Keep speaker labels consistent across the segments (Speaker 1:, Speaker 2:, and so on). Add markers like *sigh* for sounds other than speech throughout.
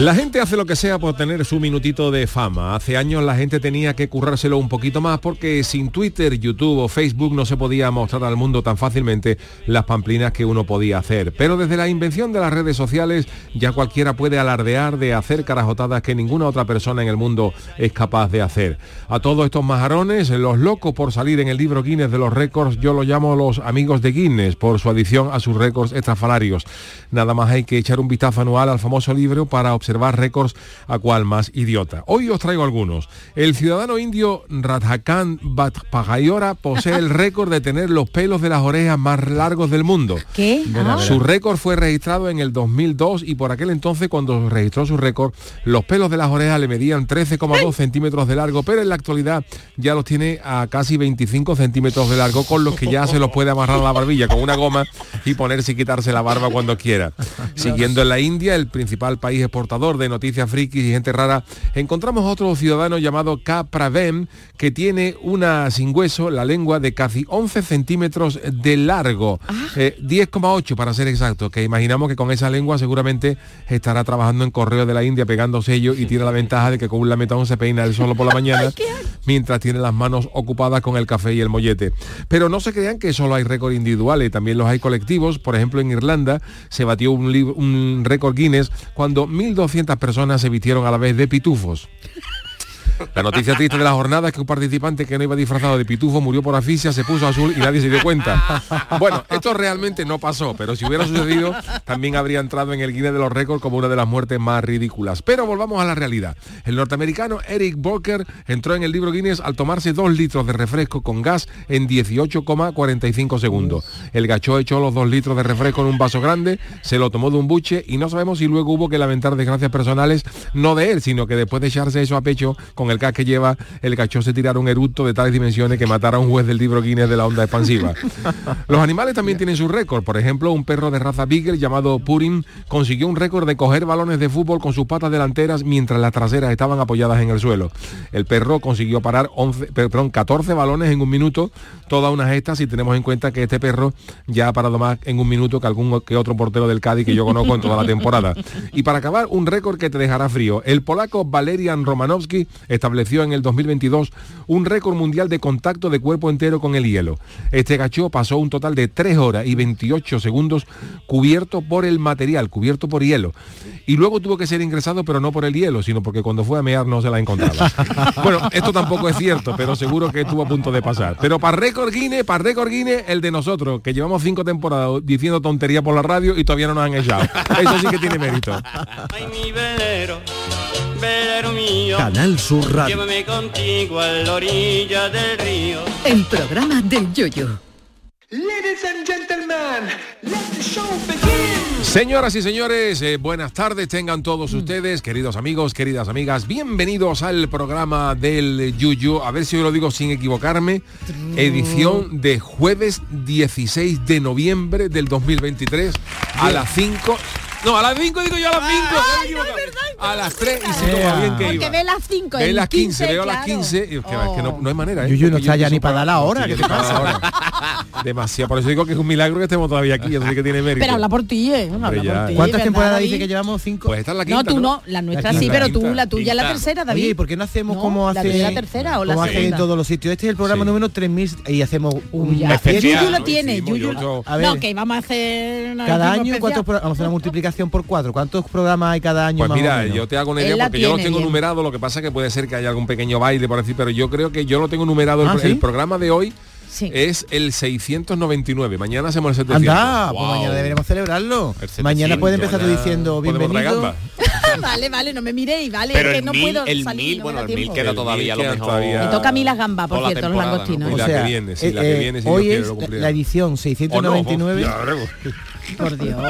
Speaker 1: La gente hace lo que sea por tener su minutito de fama. Hace años la gente tenía que currárselo un poquito más porque sin Twitter, YouTube o Facebook no se podía mostrar al mundo tan fácilmente las pamplinas que uno podía hacer. Pero desde la invención de las redes sociales ya cualquiera puede alardear de hacer carajotadas que ninguna otra persona en el mundo es capaz de hacer. A todos estos majarones, los locos por salir en el libro Guinness de los récords, yo lo llamo los amigos de Guinness por su adición a sus récords estrafalarios. Nada más hay que echar un vistazo anual al famoso libro para observar récords a cual más idiota. Hoy os traigo algunos. El ciudadano indio Radhakan Bhatpagayora posee el récord de tener los pelos de las orejas más largos del mundo.
Speaker 2: ¿Qué? Ah.
Speaker 1: Su récord fue registrado en el 2002 y por aquel entonces cuando registró su récord los pelos de las orejas le medían 13,2 centímetros de largo, pero en la actualidad ya los tiene a casi 25 centímetros de largo con los que ya se los puede amarrar a la barbilla con una goma y ponerse y quitarse la barba cuando quiera. *laughs* Siguiendo en la India, el principal país exportador de noticias frikis y gente rara, encontramos otro ciudadano llamado K. Pravem que tiene una sin hueso, la lengua de casi 11 centímetros de largo, Eh, 10,8 para ser exacto, que imaginamos que con esa lengua seguramente estará trabajando en correo de la India pegando sellos y tiene la ventaja de que con un lametón se peina el solo por la *laughs* mañana mientras tiene las manos ocupadas con el café y el mollete. Pero no se crean que solo hay récords individuales, también los hay colectivos. Por ejemplo, en Irlanda se batió un, un récord Guinness cuando 1.200 personas se vistieron a la vez de pitufos. La noticia triste de la jornada es que un participante que no iba disfrazado de pitufo murió por asfixia, se puso azul y nadie se dio cuenta. Bueno, esto realmente no pasó, pero si hubiera sucedido, también habría entrado en el Guinness de los récords como una de las muertes más ridículas. Pero volvamos a la realidad. El norteamericano Eric Borker entró en el libro Guinness al tomarse dos litros de refresco con gas en 18,45 segundos. El gacho echó los dos litros de refresco en un vaso grande, se lo tomó de un buche y no sabemos si luego hubo que lamentar desgracias personales, no de él, sino que después de echarse eso a pecho, con con el gas que lleva, el cachorro se tirara un eructo de tales dimensiones que matara a un juez del libro Guinness de la onda expansiva. *laughs* Los animales también tienen su récord. Por ejemplo, un perro de raza Beagle llamado Purim consiguió un récord de coger balones de fútbol con sus patas delanteras mientras las traseras estaban apoyadas en el suelo. El perro consiguió parar 11, perdón, 14 balones en un minuto, toda una gesta si tenemos en cuenta que este perro ya ha parado más en un minuto que algún que otro portero del Cádiz que yo conozco en toda la temporada. *laughs* Y para acabar, un récord que te dejará frío. El polaco Valerian Romanowski estableció en el 2022 un récord mundial de contacto de cuerpo entero con el hielo. Este gacho pasó un total de 3 horas y 28 segundos cubierto por el material, cubierto por hielo. Y luego tuvo que ser ingresado, pero no por el hielo, sino porque cuando fue a mear no se la encontraba. *laughs* bueno, esto tampoco es cierto, pero seguro que estuvo a punto de pasar. Pero para récord Guinness, para récord Guinness, el de nosotros, que llevamos cinco temporadas diciendo tontería por la radio y todavía no nos han echado. Eso sí que tiene mérito.
Speaker 3: Ay, mi velero, velero mío.
Speaker 4: Canal Sur Radio.
Speaker 3: Llévame contigo a la orilla del río.
Speaker 5: El programa del yoyo.
Speaker 6: Ladies and gentlemen, let the show begin.
Speaker 1: Señoras y señores, eh, buenas tardes tengan todos ustedes, queridos amigos, queridas amigas, bienvenidos al programa del Yuyu, a ver si yo lo digo sin equivocarme, edición de jueves 16 de noviembre del 2023 a las 5. No, a las 5 digo yo a las 5. a las 3 y se toma bien que
Speaker 2: Porque
Speaker 1: iba.
Speaker 2: ve las 5.
Speaker 1: Ve las 15, veo las 15, y es que, es que no, no hay manera. ¿eh?
Speaker 7: Yuyu no
Speaker 1: Porque
Speaker 7: está ya ni para dar la hora, ¿qué te
Speaker 1: hora. Demasiado, por eso digo que es un milagro que estemos todavía aquí, eso sí que tiene mérito.
Speaker 2: Pero habla por ti, ¿eh? Habla por ti,
Speaker 7: ¿Cuántas
Speaker 2: ¿verdad,
Speaker 7: temporadas dice que llevamos? ¿Cinco?
Speaker 1: Pues esta es la
Speaker 2: No,
Speaker 1: quinta,
Speaker 2: tú no, la nuestra sí, pero tú, la tuya es la tercera, David.
Speaker 7: Oye, ¿y por qué no hacemos
Speaker 2: No,
Speaker 7: como hace,
Speaker 2: la tercera o la
Speaker 7: como hacen en
Speaker 2: segunda.
Speaker 7: todos los sitios? Este es el programa número 3000 y hacemos un.
Speaker 2: Yuyu lo
Speaker 1: ¿no?
Speaker 2: tiene,
Speaker 1: yo-.
Speaker 2: No, que vamos a hacer una
Speaker 7: Cada año. ¿cuántos pro- vamos a hacer una multiplicación *laughs* por cuatro? ¿Cuántos programas hay cada año
Speaker 1: Pues
Speaker 7: más o
Speaker 1: mira,
Speaker 7: menos?
Speaker 1: yo te hago una idea porque yo lo
Speaker 2: tiene
Speaker 1: tengo
Speaker 2: bien.
Speaker 1: numerado, lo que pasa que puede ser que haya algún pequeño baile por decir, pero yo creo que yo lo tengo numerado.
Speaker 7: Ah,
Speaker 1: el,
Speaker 7: ¿sí?
Speaker 1: el programa de hoy
Speaker 2: Sí.
Speaker 1: es el 699. Mañana hacemos el 700.
Speaker 7: Anda, pues mañana deberíamos celebrarlo.
Speaker 3: El
Speaker 7: Mañana
Speaker 3: 700,
Speaker 7: puede empezar tú diciendo bienvenido. *laughs*
Speaker 2: vale, vale, no me miréis, vale,
Speaker 3: Pero
Speaker 2: es que
Speaker 3: el
Speaker 2: no
Speaker 3: mil,
Speaker 2: puedo
Speaker 3: el
Speaker 2: salir,
Speaker 3: mil,
Speaker 2: no
Speaker 3: bueno, el mil queda
Speaker 1: El
Speaker 3: todavía a lo mejor.
Speaker 1: todavía.
Speaker 2: Me toca a mí las gambas, por cierto, los
Speaker 3: ¿no?
Speaker 2: langostinos.
Speaker 1: La
Speaker 7: sea,
Speaker 1: que viene, sí,
Speaker 7: eh,
Speaker 1: la que viene, si
Speaker 7: hoy
Speaker 1: Dios
Speaker 7: es la edición
Speaker 1: O no,
Speaker 7: 699.
Speaker 2: Por *laughs* Dios,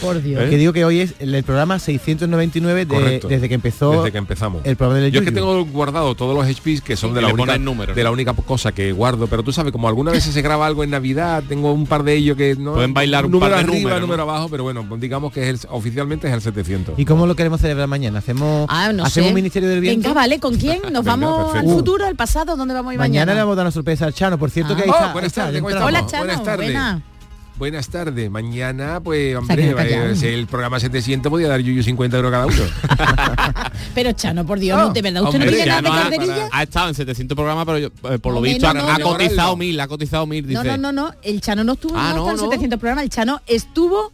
Speaker 2: por Dios.
Speaker 7: Que digo que hoy es el, el programa 699 de-
Speaker 1: Correcto.
Speaker 7: desde que empezó
Speaker 1: Desde que empezamos.
Speaker 7: el programa del
Speaker 1: Yo es que tengo guardado todos los HPs que son
Speaker 3: Sí,
Speaker 1: de la única
Speaker 3: pones números,
Speaker 1: de la única cosa que guardo, pero tú sabes, como alguna vez se graba algo en Navidad, tengo un par de ellos que no
Speaker 3: Pueden bailar un
Speaker 1: número
Speaker 3: par de
Speaker 1: arriba,
Speaker 3: números, ¿no?
Speaker 1: número abajo, pero bueno, digamos que es el- oficialmente es el 700.
Speaker 7: ¿Y cómo lo queremos celebrar mañana? ¿Hacemos,
Speaker 2: Ah, no
Speaker 7: ¿hacemos
Speaker 2: sé.
Speaker 7: un ministerio del viento?
Speaker 2: Venga, vale, ¿con quién? ¿Nos
Speaker 1: Venga,
Speaker 2: vamos
Speaker 1: perfecto.
Speaker 2: al futuro, al pasado? ¿Dónde vamos a ir
Speaker 7: Mañana
Speaker 2: mañana?
Speaker 7: le vamos a dar una sorpresa al Chano. Por cierto
Speaker 2: Ah.
Speaker 7: que ahí
Speaker 1: Oh,
Speaker 7: está. ahí
Speaker 1: buenas
Speaker 7: está,
Speaker 1: tardes,
Speaker 7: de
Speaker 1: ¿cómo
Speaker 7: entrada.
Speaker 2: Hola,
Speaker 1: estamos?
Speaker 2: Chano,
Speaker 1: Buenas tardes.
Speaker 2: Buena.
Speaker 1: Buenas tardes. Mañana, pues, hombre, si el programa 700 podía dar Yuyu 50 euros cada uno. *laughs*
Speaker 2: Pero Chano, por Dios, ¿de verdad usted
Speaker 1: hombre,
Speaker 2: no pide nada de
Speaker 1: no ha-
Speaker 2: carterilla?
Speaker 3: Ha estado en 700 programas, pero yo, eh, por lo visto
Speaker 2: no,
Speaker 3: ha,
Speaker 2: no,
Speaker 3: ha
Speaker 2: no.
Speaker 3: cotizado mil, ha cotizado mil, dice.
Speaker 2: No, no, no, no, el Chano no estuvo
Speaker 3: Ah,
Speaker 2: no, el
Speaker 3: no.
Speaker 2: 700 programas, el Chano estuvo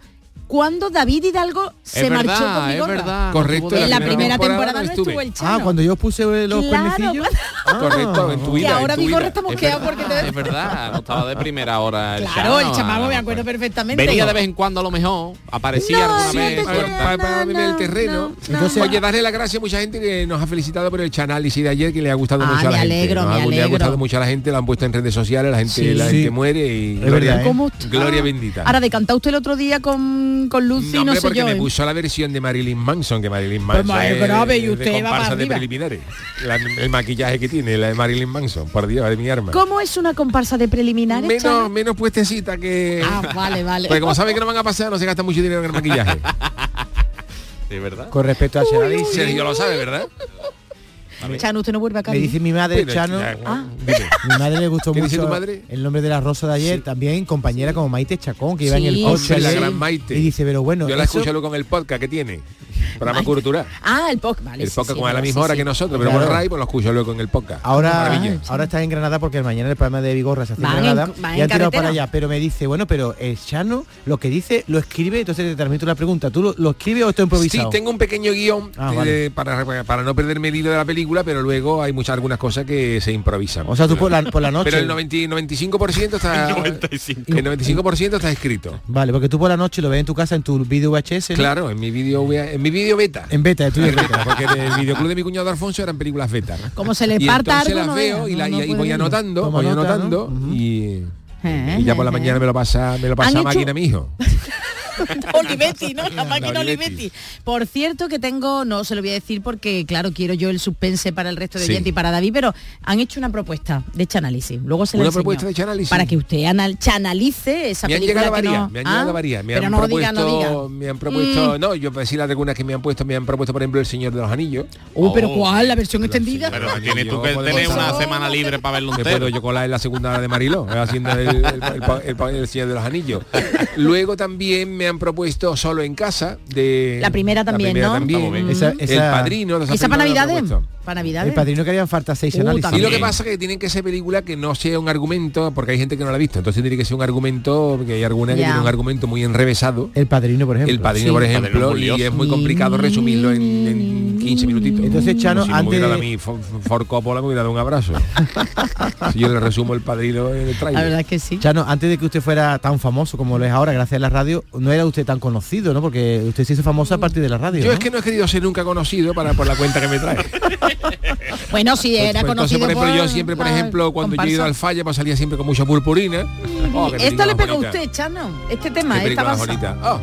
Speaker 2: cuando David Hidalgo se
Speaker 3: es
Speaker 2: marchó
Speaker 3: verdad,
Speaker 2: con
Speaker 3: es verdad.
Speaker 1: Correcto,
Speaker 2: En la
Speaker 1: primera temporada
Speaker 2: temporada
Speaker 1: no
Speaker 2: no
Speaker 1: estuve.
Speaker 2: estuvo el Chano.
Speaker 7: Ah, cuando yo puse los
Speaker 2: Claro,
Speaker 7: cuernecillos.
Speaker 2: cuando-
Speaker 1: Correcto, en tu
Speaker 2: que
Speaker 1: vida.
Speaker 2: ahora
Speaker 1: en tu
Speaker 2: mi gorra
Speaker 1: vida.
Speaker 2: está
Speaker 3: Es
Speaker 2: mosqueado
Speaker 3: verdad,
Speaker 2: porque te...
Speaker 3: es verdad, no estaba de primera hora el
Speaker 2: Claro, el chamaco me acuerdo perfectamente.
Speaker 3: Venía de vez en cuando a lo mejor, aparecía
Speaker 2: No,
Speaker 3: alguna vez.
Speaker 1: Para, para- para
Speaker 2: No,
Speaker 1: el
Speaker 2: no,
Speaker 1: terreno.
Speaker 2: no,
Speaker 7: Entonces-
Speaker 1: Oye, darle las gracias a mucha gente que nos ha felicitado por el análisis de ayer, que le ha gustado
Speaker 2: Ah,
Speaker 1: mucho a la
Speaker 2: me
Speaker 1: gente.
Speaker 2: alegro,
Speaker 1: Nos
Speaker 2: me
Speaker 1: Le ha gustado mucho a la gente, lo han puesto en redes sociales, la gente, la gente muere y
Speaker 7: Es
Speaker 1: gloria,
Speaker 7: verdad, ¿eh?
Speaker 2: ¿Cómo está?
Speaker 1: gloria bendita.
Speaker 2: Ahora, decantó usted el otro día con, con Lucy,
Speaker 1: No,
Speaker 2: no, sé
Speaker 1: porque
Speaker 2: yo.
Speaker 1: me
Speaker 2: ¿eh?
Speaker 1: puso la versión de Marilyn Manson, que Marilyn Manson
Speaker 2: más
Speaker 1: es
Speaker 2: grave, y
Speaker 1: de
Speaker 2: usted va
Speaker 1: comparsa
Speaker 2: para
Speaker 1: de
Speaker 2: arriba.
Speaker 1: preliminares. La- el maquillaje que tiene, la de Marilyn Manson, por Dios, de mi arma.
Speaker 2: ¿Cómo es una comparsa de preliminares,
Speaker 1: Menos, menos puestecita que...
Speaker 2: Ah, vale, vale.
Speaker 1: Porque como saben que no van a pasar, no se gasta mucho dinero en el maquillaje. *laughs*
Speaker 3: Sí, ¿verdad?
Speaker 7: Con respecto a Chano.
Speaker 1: Sergio lo sabe, ¿verdad?
Speaker 2: Chano, usted no vuelve a
Speaker 7: Me dice mi madre,
Speaker 1: Bueno,
Speaker 7: Chano.
Speaker 1: ya,
Speaker 2: Ah.
Speaker 7: Mi madre le gustó
Speaker 1: ¿Qué
Speaker 7: mucho
Speaker 1: dice tu madre?
Speaker 7: el nombre de la rosa de ayer, también compañera como Maite Chacón, que iba en el
Speaker 2: Sí,
Speaker 7: coche
Speaker 2: sí,
Speaker 1: la gran Maite.
Speaker 7: y dice, pero bueno,
Speaker 1: Yo la luego con el podcast que tiene. Programa cultural.
Speaker 2: Ah, el podcast, vale.
Speaker 1: El
Speaker 2: sí,
Speaker 1: podcast
Speaker 2: sí,
Speaker 1: como a la
Speaker 2: sí,
Speaker 1: misma hora
Speaker 2: sí.
Speaker 1: que nosotros, pero
Speaker 7: Claro.
Speaker 1: por RAI pues lo escucho luego en el podcast.
Speaker 7: Ahora,
Speaker 1: Maravilla.
Speaker 7: ahora está en Granada porque mañana el programa de Vigorra se hace en
Speaker 2: Van en-
Speaker 7: Granada
Speaker 2: van
Speaker 7: y
Speaker 2: en
Speaker 7: han tirado para allá. Pero me dice, bueno, pero el Chano lo que dice lo escribe, entonces te transmito una pregunta. ¿Tú lo, lo escribes o esto
Speaker 1: Sí,
Speaker 7: improvisado?
Speaker 1: tengo un pequeño guion
Speaker 7: Ah,
Speaker 1: eh,
Speaker 7: vale.
Speaker 1: para, para no perderme el hilo de la película, pero luego hay muchas algunas cosas que se improvisan.
Speaker 7: O sea, tú por la, por la noche.
Speaker 1: pero el 90 y 95% está *laughs*
Speaker 3: El 95.
Speaker 1: el 95% está escrito.
Speaker 7: Vale, porque tú por la noche lo ves en tu casa en tu vídeo VHS. ¿no?
Speaker 1: Claro, en mi vídeo en mi vídeo beta.
Speaker 7: En beta, tú
Speaker 1: En beta, porque en el videoclub de mi cuñado Alfonso eran películas beta.
Speaker 2: Como se le
Speaker 1: y
Speaker 2: parta algo,
Speaker 1: las
Speaker 2: no
Speaker 1: veo y, la-
Speaker 2: no-
Speaker 1: y-
Speaker 2: no
Speaker 1: y
Speaker 2: puede
Speaker 1: voy anotando, voy
Speaker 7: nota,
Speaker 1: anotando y,
Speaker 2: Eh,
Speaker 1: y ya por la
Speaker 2: eh,
Speaker 1: mañana
Speaker 2: eh.
Speaker 1: me lo pasa me lo pasa
Speaker 2: ¿Han hecho-
Speaker 1: máquina mi hijo.
Speaker 2: Olivetti, ¿no? La máquina
Speaker 1: Olivetti.
Speaker 2: Olivetti. Por cierto que tengo, no se lo voy a decir porque, claro, quiero yo el suspense para el resto de
Speaker 1: Sí.
Speaker 2: oyentes y para David, pero han hecho una propuesta de análisis. Luego se la
Speaker 1: ¿Una
Speaker 2: enseño.
Speaker 1: propuesta de Chanálisis?
Speaker 2: Para que usted anal chanalice esa
Speaker 1: me han
Speaker 2: película
Speaker 1: llegado
Speaker 2: que
Speaker 1: varias,
Speaker 2: no-
Speaker 1: me han
Speaker 2: Ah,
Speaker 1: llegado varias, me
Speaker 2: pero
Speaker 1: han
Speaker 2: no
Speaker 1: propuesto,
Speaker 2: diga, no diga.
Speaker 1: me han propuesto,
Speaker 2: Mm.
Speaker 1: no, yo voy a decir algunas que me han puesto, me han propuesto, por ejemplo, El Señor de los Anillos.
Speaker 2: Uh, pero ¿cuál? ¿La versión extendida?
Speaker 8: Pero tienes tú que tener una semana libre para verlo entero.
Speaker 1: puedo yo colar en la segunda hora de Mariló, eh, haciendo el, el- el- el- el Señor de los Anillos. Luego también me han propuesto Solo en casa de
Speaker 2: La primera también,
Speaker 1: primera
Speaker 2: ¿no?
Speaker 1: también.
Speaker 7: Bien. Esa-
Speaker 1: el
Speaker 7: esa-
Speaker 1: Padrino. de
Speaker 2: ¿Y esa para Navidades? Para
Speaker 7: El
Speaker 2: Navidades.
Speaker 7: padrino que harían falta seis
Speaker 2: Uh,
Speaker 7: análisis.
Speaker 1: Y lo que pasa es que tienen que ser películas que no sea un argumento, porque hay gente que no la ha visto, entonces tiene que ser un argumento, que hay alguna que tiene un argumento muy enrevesado.
Speaker 7: El padrino, por ejemplo.
Speaker 1: El padrino,
Speaker 2: Sí.
Speaker 1: por ejemplo, y es muy complicado resumirlo en, en 15 minutitos.
Speaker 7: Entonces, Chano,
Speaker 1: si no me
Speaker 7: antes
Speaker 1: hubiera dado
Speaker 7: de-
Speaker 1: a mí For, For Coppola me hubiera dado un abrazo. *laughs* si yo le resumo el padrino en el
Speaker 2: La
Speaker 1: trailer.
Speaker 2: verdad es que sí.
Speaker 7: Chano, antes de que usted fuera tan famoso como lo es ahora, gracias a la radio, no era usted tan conocido, ¿no? Porque usted se hizo famoso a partir de la radio.
Speaker 1: Yo
Speaker 7: ¿no?
Speaker 1: es que no he querido ser nunca conocido para por la cuenta que me trae. *laughs*
Speaker 2: Bueno, si
Speaker 1: Pues-
Speaker 2: era
Speaker 1: pues entonces,
Speaker 2: conocido
Speaker 1: por ejemplo, yo
Speaker 2: por-
Speaker 1: siempre, por ejemplo, cuando yo he ido
Speaker 2: comparsa.
Speaker 1: al falla, pues salía siempre con mucha purpurina. Oh, qué
Speaker 2: Esto le pega a usted, Chano. Este tema, esta
Speaker 1: película más bonita. Oh,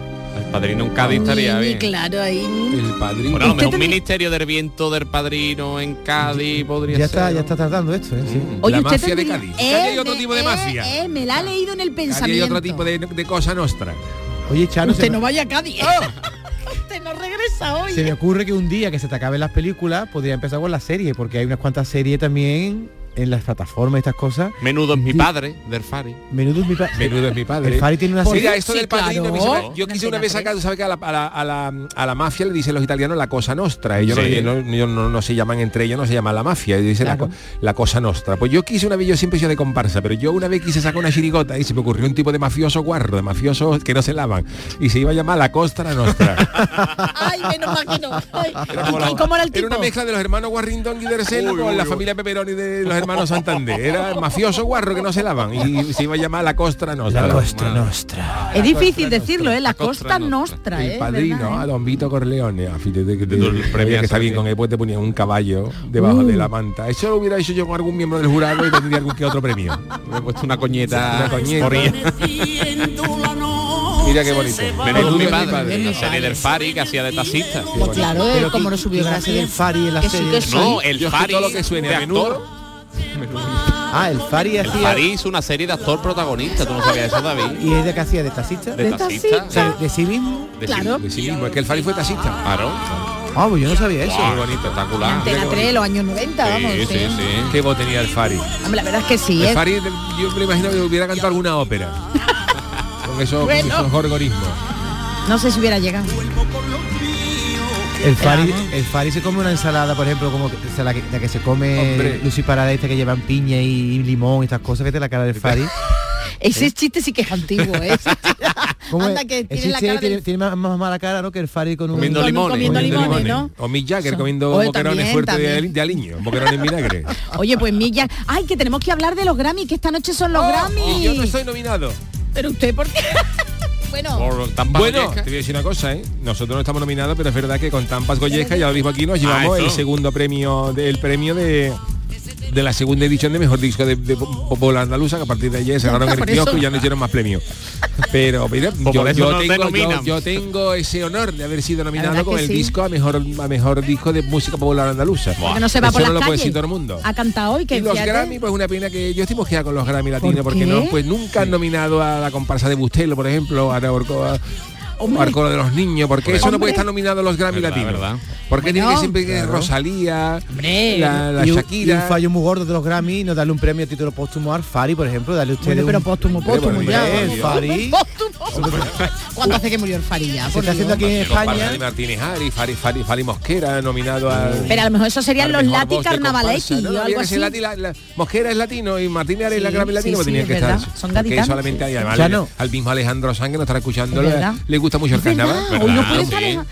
Speaker 8: padrino en Cádiz estaría bien.
Speaker 2: claro, ahí.
Speaker 1: el padrino.
Speaker 8: Bueno, a lo mejor un ministerio del viento del padrino en Cádiz podría
Speaker 7: ya
Speaker 8: ser.
Speaker 7: está, ya está tardando esto, ¿eh? Sí.
Speaker 2: Oye,
Speaker 1: la mafia de Cádiz. Hay
Speaker 2: Eh,
Speaker 1: otro
Speaker 2: me-
Speaker 1: tipo de
Speaker 2: eh,
Speaker 1: mafia.
Speaker 2: eh, me la ha leído en el pensamiento.
Speaker 1: hay otro tipo de, de cosa nostra.
Speaker 7: Oye, Chano,
Speaker 2: Usted
Speaker 7: se,
Speaker 2: no vaya a Cádiz.
Speaker 1: Oh. *laughs*
Speaker 2: Usted no regresa hoy.
Speaker 7: se me ocurre que un día que se te acaben las películas, podría empezar con la serie, porque hay unas cuantas series también en las plataformas y estas cosas.
Speaker 8: Menudo es mi padre, del Fari.
Speaker 7: Menudo es mi pa-
Speaker 1: Menudo es mi padre.
Speaker 7: El Fari tiene una
Speaker 1: Mira,
Speaker 7: serie.
Speaker 1: esto
Speaker 2: Sí,
Speaker 1: del padrino,
Speaker 2: claro.
Speaker 1: yo quise una vez acá, tú sabes que a la, a la- a la- a la mafia le dicen los italianos la cosa nostra. Ellos,
Speaker 8: Sí.
Speaker 1: no, no- ellos no- no se llaman entre ellos, no se llaman la mafia, ellos dicen la
Speaker 2: Claro.
Speaker 1: co- la, cosa nostra. Pues yo quise una vez, yo siempre he sido de comparsa, pero yo una vez quise sacar una chirigota y se me ocurrió un tipo de mafioso guarro, de mafiosos que no se lavan. Y se iba a llamar la Costra Nostra. *laughs*
Speaker 2: Ay, menos mal que no. Ay,
Speaker 1: Era
Speaker 2: ¿y-
Speaker 1: como la-
Speaker 2: ¿Y cómo era el tipo?
Speaker 1: Era una mezcla de los hermanos Guarrindón y Dercena con la familia Peperoni de los hermanos *laughs* Santander. Era mafioso guarro que no se lavan y se iba a llamar la Costra Nostra.
Speaker 7: La Costa Nostra.
Speaker 2: Es difícil decirlo, ¿eh? La
Speaker 8: Costa Nostra.
Speaker 2: Nostra,
Speaker 1: El
Speaker 2: ¿eh?
Speaker 1: padrino,
Speaker 2: ¿Verdad,
Speaker 1: a
Speaker 2: eh?
Speaker 1: Don Vito Corleone.
Speaker 8: Del
Speaker 1: oye,
Speaker 8: premio
Speaker 1: que está bien con él, pues te ponía un caballo debajo de la manta. Eso lo hubiera hecho yo con algún miembro del jurado y tendría algún que otro premio.
Speaker 8: Me he puesto una coñeta.
Speaker 1: Una coñeta. Mira qué bonito.
Speaker 8: Menudo es mi padre. La serie del Fari que hacía de taxista.
Speaker 2: Pues claro,
Speaker 7: Pero
Speaker 2: eh, como
Speaker 7: ¿quién-
Speaker 2: no subió gracias
Speaker 7: hace el Fari en la serie?
Speaker 8: No, el Fari.
Speaker 1: todo lo que suene
Speaker 8: de
Speaker 1: a
Speaker 8: actor.
Speaker 7: Ah, el Fari
Speaker 8: El
Speaker 7: hacía...
Speaker 8: Fari hizo una serie de actor protagonista. ¿Tú no sabías eso, David?
Speaker 7: ¿Y es de qué hacía? ¿De taxista?
Speaker 8: De
Speaker 2: de
Speaker 8: taxista.
Speaker 7: ¿De, de sí mismo?
Speaker 8: De
Speaker 2: Claro.
Speaker 1: De sí mismo, es que el Fari fue taxista.
Speaker 8: Claro.
Speaker 7: Ah, pues yo no sabía eso.
Speaker 8: Qué bonito, espectacular.
Speaker 2: Antena 3, los años 90, vamos.
Speaker 8: Sí, sí,
Speaker 2: sí.
Speaker 8: sí.
Speaker 1: Qué voz tenía el Fari.
Speaker 2: Hombre, la verdad es que sí,
Speaker 1: El
Speaker 2: ¿eh?
Speaker 1: Fari, yo me imagino que hubiera cantado alguna ópera. *laughs* Con esos,
Speaker 2: Bueno.
Speaker 1: con esos gorgorismos.
Speaker 2: No sé si hubiera llegado.
Speaker 7: El Fari, el Fari se come una ensalada, por ejemplo, como que, o sea, la, que, la que se come
Speaker 1: Hombre.
Speaker 7: Lucy Parada, esta que llevan piña y limón y estas cosas, que te la cara del Fari. *laughs*
Speaker 2: Ese chiste sí que es antiguo, ¿eh?
Speaker 7: ¿Cómo
Speaker 2: Anda
Speaker 7: es?
Speaker 2: que tiene la
Speaker 7: tiene,
Speaker 2: cara
Speaker 7: tiene,
Speaker 2: del...
Speaker 7: tiene más, más mala cara, ¿no? Que el Fari con un...
Speaker 8: Comiendo limones.
Speaker 2: comiendo
Speaker 1: Comiendo
Speaker 2: limones,
Speaker 1: limones.
Speaker 2: ¿no?
Speaker 1: O Mick Jagger comiendo
Speaker 2: Oye,
Speaker 1: boquerones
Speaker 2: también,
Speaker 1: fuertes de,
Speaker 2: también.
Speaker 1: de aliño, boquerones en vinagre. *laughs*
Speaker 2: Oye, pues Milla... Ay, que tenemos que hablar de los Grammy, que esta noche son los
Speaker 1: Oh,
Speaker 2: Grammy.
Speaker 1: yo no estoy nominado.
Speaker 2: Pero usted, ¿por qué? Bueno,
Speaker 8: Por
Speaker 1: Bueno,
Speaker 8: pasoyesca.
Speaker 1: te voy a decir una cosa, ¿eh? Nosotros no estamos nominados, pero es verdad que con Tampas Golleja, ya lo dijo aquí, nos llevamos
Speaker 8: eso.
Speaker 1: el segundo premio del premio de de la segunda edición de mejor disco de, de Popular Andaluza, que a partir de ayer cerraron el
Speaker 2: por
Speaker 1: kiosco y ya no hicieron más premios. Pero mira, yo,
Speaker 8: no
Speaker 1: tengo, yo, tengo ese honor de haber sido nominado con el
Speaker 2: sí.
Speaker 1: disco a mejor a mejor disco de música popular andaluza.
Speaker 2: porque no se va
Speaker 1: Eso
Speaker 2: por
Speaker 1: no
Speaker 2: las
Speaker 1: lo puede decir todo el mundo.
Speaker 2: Ha cantado hoy, que
Speaker 1: Y los
Speaker 2: fíjate.
Speaker 1: Grammy, pues una pena que yo estoy mosqueada con los Grammy latinos,
Speaker 2: ¿Por
Speaker 1: porque no, pues nunca han nominado a la comparsa de Bustelo, por ejemplo, a la Orcoa-
Speaker 2: Hombre.
Speaker 1: Arcoro de los niños, porque eso no puede estar nominado a los Grammy
Speaker 8: Verdad,
Speaker 1: latinos.
Speaker 8: verdad.
Speaker 1: Porque tiene que siempre que
Speaker 7: claro.
Speaker 1: Rosalía,
Speaker 2: Hombre.
Speaker 1: la, la
Speaker 7: y, un, y un
Speaker 1: Shakira.
Speaker 7: fallo muy gordo de los Grammy no darle un premio a título póstumo al Fari, por ejemplo, darle usted
Speaker 2: Bueno, pero póstumo, ya.
Speaker 7: Fari.
Speaker 2: ¿Cuánto hace que murió el Fari ya?
Speaker 7: Se está haciendo aquí en España.
Speaker 1: Martínez Ari, Fari, Fari, Fari Mosquera, nominado al.
Speaker 2: Pero a lo mejor eso serían los Lati Carnavaletti o algo así.
Speaker 1: Mosquera es latino y Martínez Ari es la Grammy latino,
Speaker 2: sí, sí,
Speaker 1: tenía
Speaker 2: es
Speaker 1: que estar.
Speaker 2: Son gaditanos,
Speaker 1: solamente hay además al mismo Alejandro Sanz que nos estará escuchando,
Speaker 2: Es
Speaker 1: le, gusta mucho el carnaval.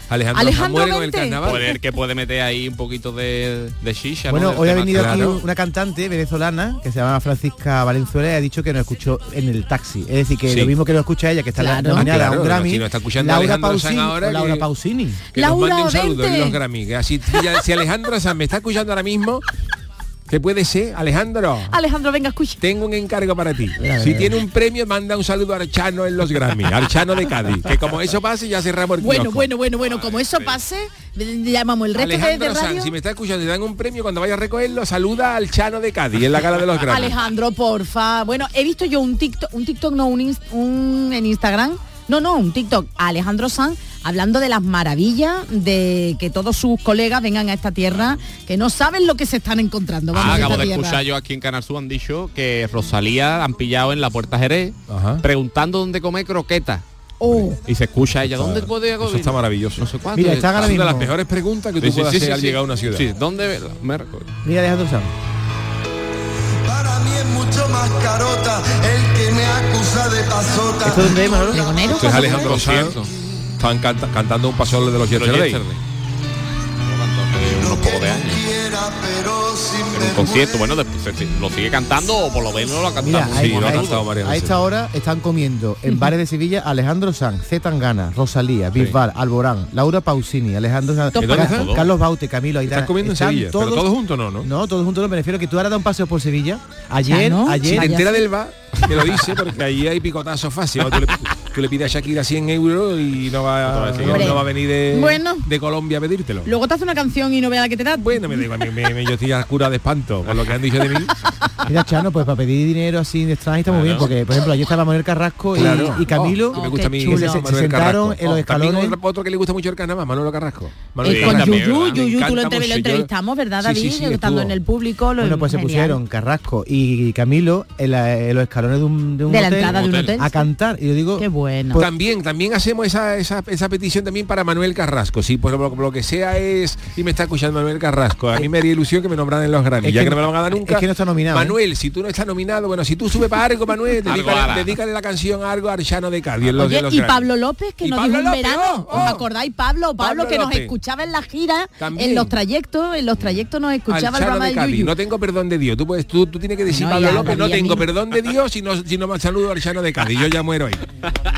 Speaker 2: Aleja-
Speaker 1: Alejandro, muere con el carnaval.
Speaker 8: Poder que puede meter ahí un poquito de, de shisha.
Speaker 7: Bueno, hoy ha venido aquí una cantante venezolana que se llama Francisca Valenzuela y ha dicho que nos escuchó en el taxi. Es decir, que lo mismo que lo escucha ella, que está
Speaker 2: Claro.
Speaker 7: nominada
Speaker 1: Ah,
Speaker 7: un
Speaker 1: claro, si nos está escuchando
Speaker 7: Laura
Speaker 1: Alejandro
Speaker 7: Pausini,
Speaker 1: ahora
Speaker 7: Laura
Speaker 1: que-
Speaker 7: Pausini.
Speaker 1: Que nos
Speaker 2: Laura,
Speaker 1: mande un saludo
Speaker 2: vente.
Speaker 1: en los Grammy. Que así, si, si Alejandro Sanz me está escuchando ahora mismo, ¿Qué puede ser, Alejandro?
Speaker 2: Alejandro, venga, escucha.
Speaker 1: Tengo un encargo para ti.
Speaker 7: Mira,
Speaker 1: Si
Speaker 7: mira.
Speaker 1: tiene un premio, manda un saludo a Archano en los Grammy. Archano de Cádiz. Que como eso pase, ya cerramos el
Speaker 2: Bueno,
Speaker 1: kiosco.
Speaker 2: bueno, bueno, bueno, como eso pase, llamamos el resto de,
Speaker 1: Alejandro
Speaker 2: de
Speaker 1: Sanz,
Speaker 2: radio.
Speaker 1: si me está escuchando y te dan un premio, cuando vaya a recogerlo, saluda al Chano de Cádiz en la gala de los Grammy.
Speaker 2: Alejandro, porfa. Bueno, he visto yo un TikTok, un TikTok no, un, un en Instagram. No, no, un TikTok. a Alejandro Sanz hablando de las maravillas de que todos sus colegas vengan a esta tierra, que no saben lo que se están encontrando. Vamos,
Speaker 8: Ah, acabo de
Speaker 2: tierra.
Speaker 8: escuchar yo aquí en Canal Sur han dicho que Rosalía han pillado en la puerta Jerez
Speaker 1: Ajá.
Speaker 8: preguntando dónde comer croquetas.
Speaker 2: Oh,
Speaker 8: Y se escucha ella, ¿dónde puede
Speaker 1: Eso está maravilloso.
Speaker 8: No sé cuánto.
Speaker 7: Mira, ahora
Speaker 1: Es una de las
Speaker 7: mismo.
Speaker 1: mejores preguntas que tú
Speaker 8: Sí, sí,
Speaker 1: hacer
Speaker 8: sí,
Speaker 1: al
Speaker 8: sí.
Speaker 1: llegar a una ciudad.
Speaker 8: Sí, ¿dónde?
Speaker 7: Mira, Alejandro Sanz.
Speaker 6: Mucho más carota el que me acusa de pasota.
Speaker 7: ¿Esto dónde es, Manolo?
Speaker 1: Esto es
Speaker 2: ¿cómo
Speaker 1: Alejandro Sanz. Están canta- cantando un paso de los Yesterday.
Speaker 8: Unos pocos de años. Un concierto, bueno, después se- lo sigue cantando o por lo menos lo ha
Speaker 7: Mira,
Speaker 8: cantado.
Speaker 7: ahí-
Speaker 1: Sí, lo ha cantado varias
Speaker 7: a
Speaker 1: veces.
Speaker 7: esta hora están comiendo en *laughs* bares de Sevilla Alejandro Sanz, Z Tangana, Rosalía, Bisbal, Alborán, Laura Pausini, Alejandro Sanz. Carlos Baute, Camilo Aitana.
Speaker 1: Están comiendo en
Speaker 7: Están
Speaker 1: Sevilla. Pero todos juntos no, ¿no?
Speaker 7: No, todos juntos no, me refiero que tú ahora das un paseo por Sevilla. Ayer,
Speaker 2: ¿no?
Speaker 7: ayer,
Speaker 1: Si te entera del bar, me lo dice, porque ahí hay picotazos fácil. *laughs* Tú le, pides a Shakira 100 euros y no va, no, va a venir de,
Speaker 2: Bueno.
Speaker 1: de Colombia a pedírtelo.
Speaker 2: Luego te hace una canción y no vea la que te da.
Speaker 1: Bueno, me digo, me, me- yo estoy a cura de espanto por lo que han dicho de mí.
Speaker 7: Mira, Chano, pues para pedir dinero así de extraño está muy bien, porque por ejemplo ayer estaba Manuel Carrasco y-
Speaker 1: Claro.
Speaker 7: y, Camilo,
Speaker 1: Oh, que me
Speaker 2: Oh,
Speaker 1: gusta a mí
Speaker 7: se, se
Speaker 1: Manuel
Speaker 7: sentaron
Speaker 1: Carrasco.
Speaker 7: en los
Speaker 1: Oh,
Speaker 7: escalones.
Speaker 1: otro, otro que le gusta mucho el carnaval, Manolo Carrasco.
Speaker 2: Eh, Yuyu, tú lo, entrevistamos, ¿verdad, David?
Speaker 1: sí, sí,
Speaker 2: Estando en el público. Lo,
Speaker 7: Bueno, pues se pusieron Carrasco y Camilo en, la- en los escalones de un, de un
Speaker 2: De la
Speaker 7: hotel
Speaker 2: entrada de un
Speaker 8: hotel.
Speaker 2: hotel.
Speaker 7: a cantar. Y yo digo,
Speaker 2: Qué bueno.
Speaker 7: Pues-
Speaker 1: También, también hacemos esa, esa, esa petición también para Manuel Carrasco. Si por lo que sea es y me está escuchando Manuel Carrasco, a mí me haría ilusión que me nombraran en los Grammy, ya
Speaker 7: que
Speaker 1: que, no me lo van a dar nunca.
Speaker 7: es que no está nominado, ¿eh?
Speaker 1: Manuel, si tú no estás nominado, bueno, si tú subes para algo, Manuel, *laughs*
Speaker 8: Algo
Speaker 1: dedícale, dedícale la canción a algo Archano de Cádiz. en los-
Speaker 2: Oye,
Speaker 1: en los
Speaker 2: y. Pablo López, que nos
Speaker 1: Pablo
Speaker 2: dijo en verano.
Speaker 1: oh,
Speaker 2: ¿Os
Speaker 1: oh.
Speaker 2: acordáis, Pablo? Pablo,
Speaker 1: Pablo
Speaker 2: que nos
Speaker 1: López.
Speaker 2: escuchaba en la gira,
Speaker 1: También.
Speaker 2: en los trayectos, en los trayectos nos escuchaba el programa
Speaker 1: de
Speaker 2: de
Speaker 1: Cádiz.
Speaker 2: Yuyu.
Speaker 1: No tengo perdón de Dios. Tú puedes, tú, tú tienes que decir
Speaker 2: No,
Speaker 1: Pablo
Speaker 2: ya,
Speaker 1: López, no
Speaker 2: a
Speaker 1: tengo perdón de Dios si no, si no me saludo a Archano de Cádiz. Yo ya muero ahí. *laughs*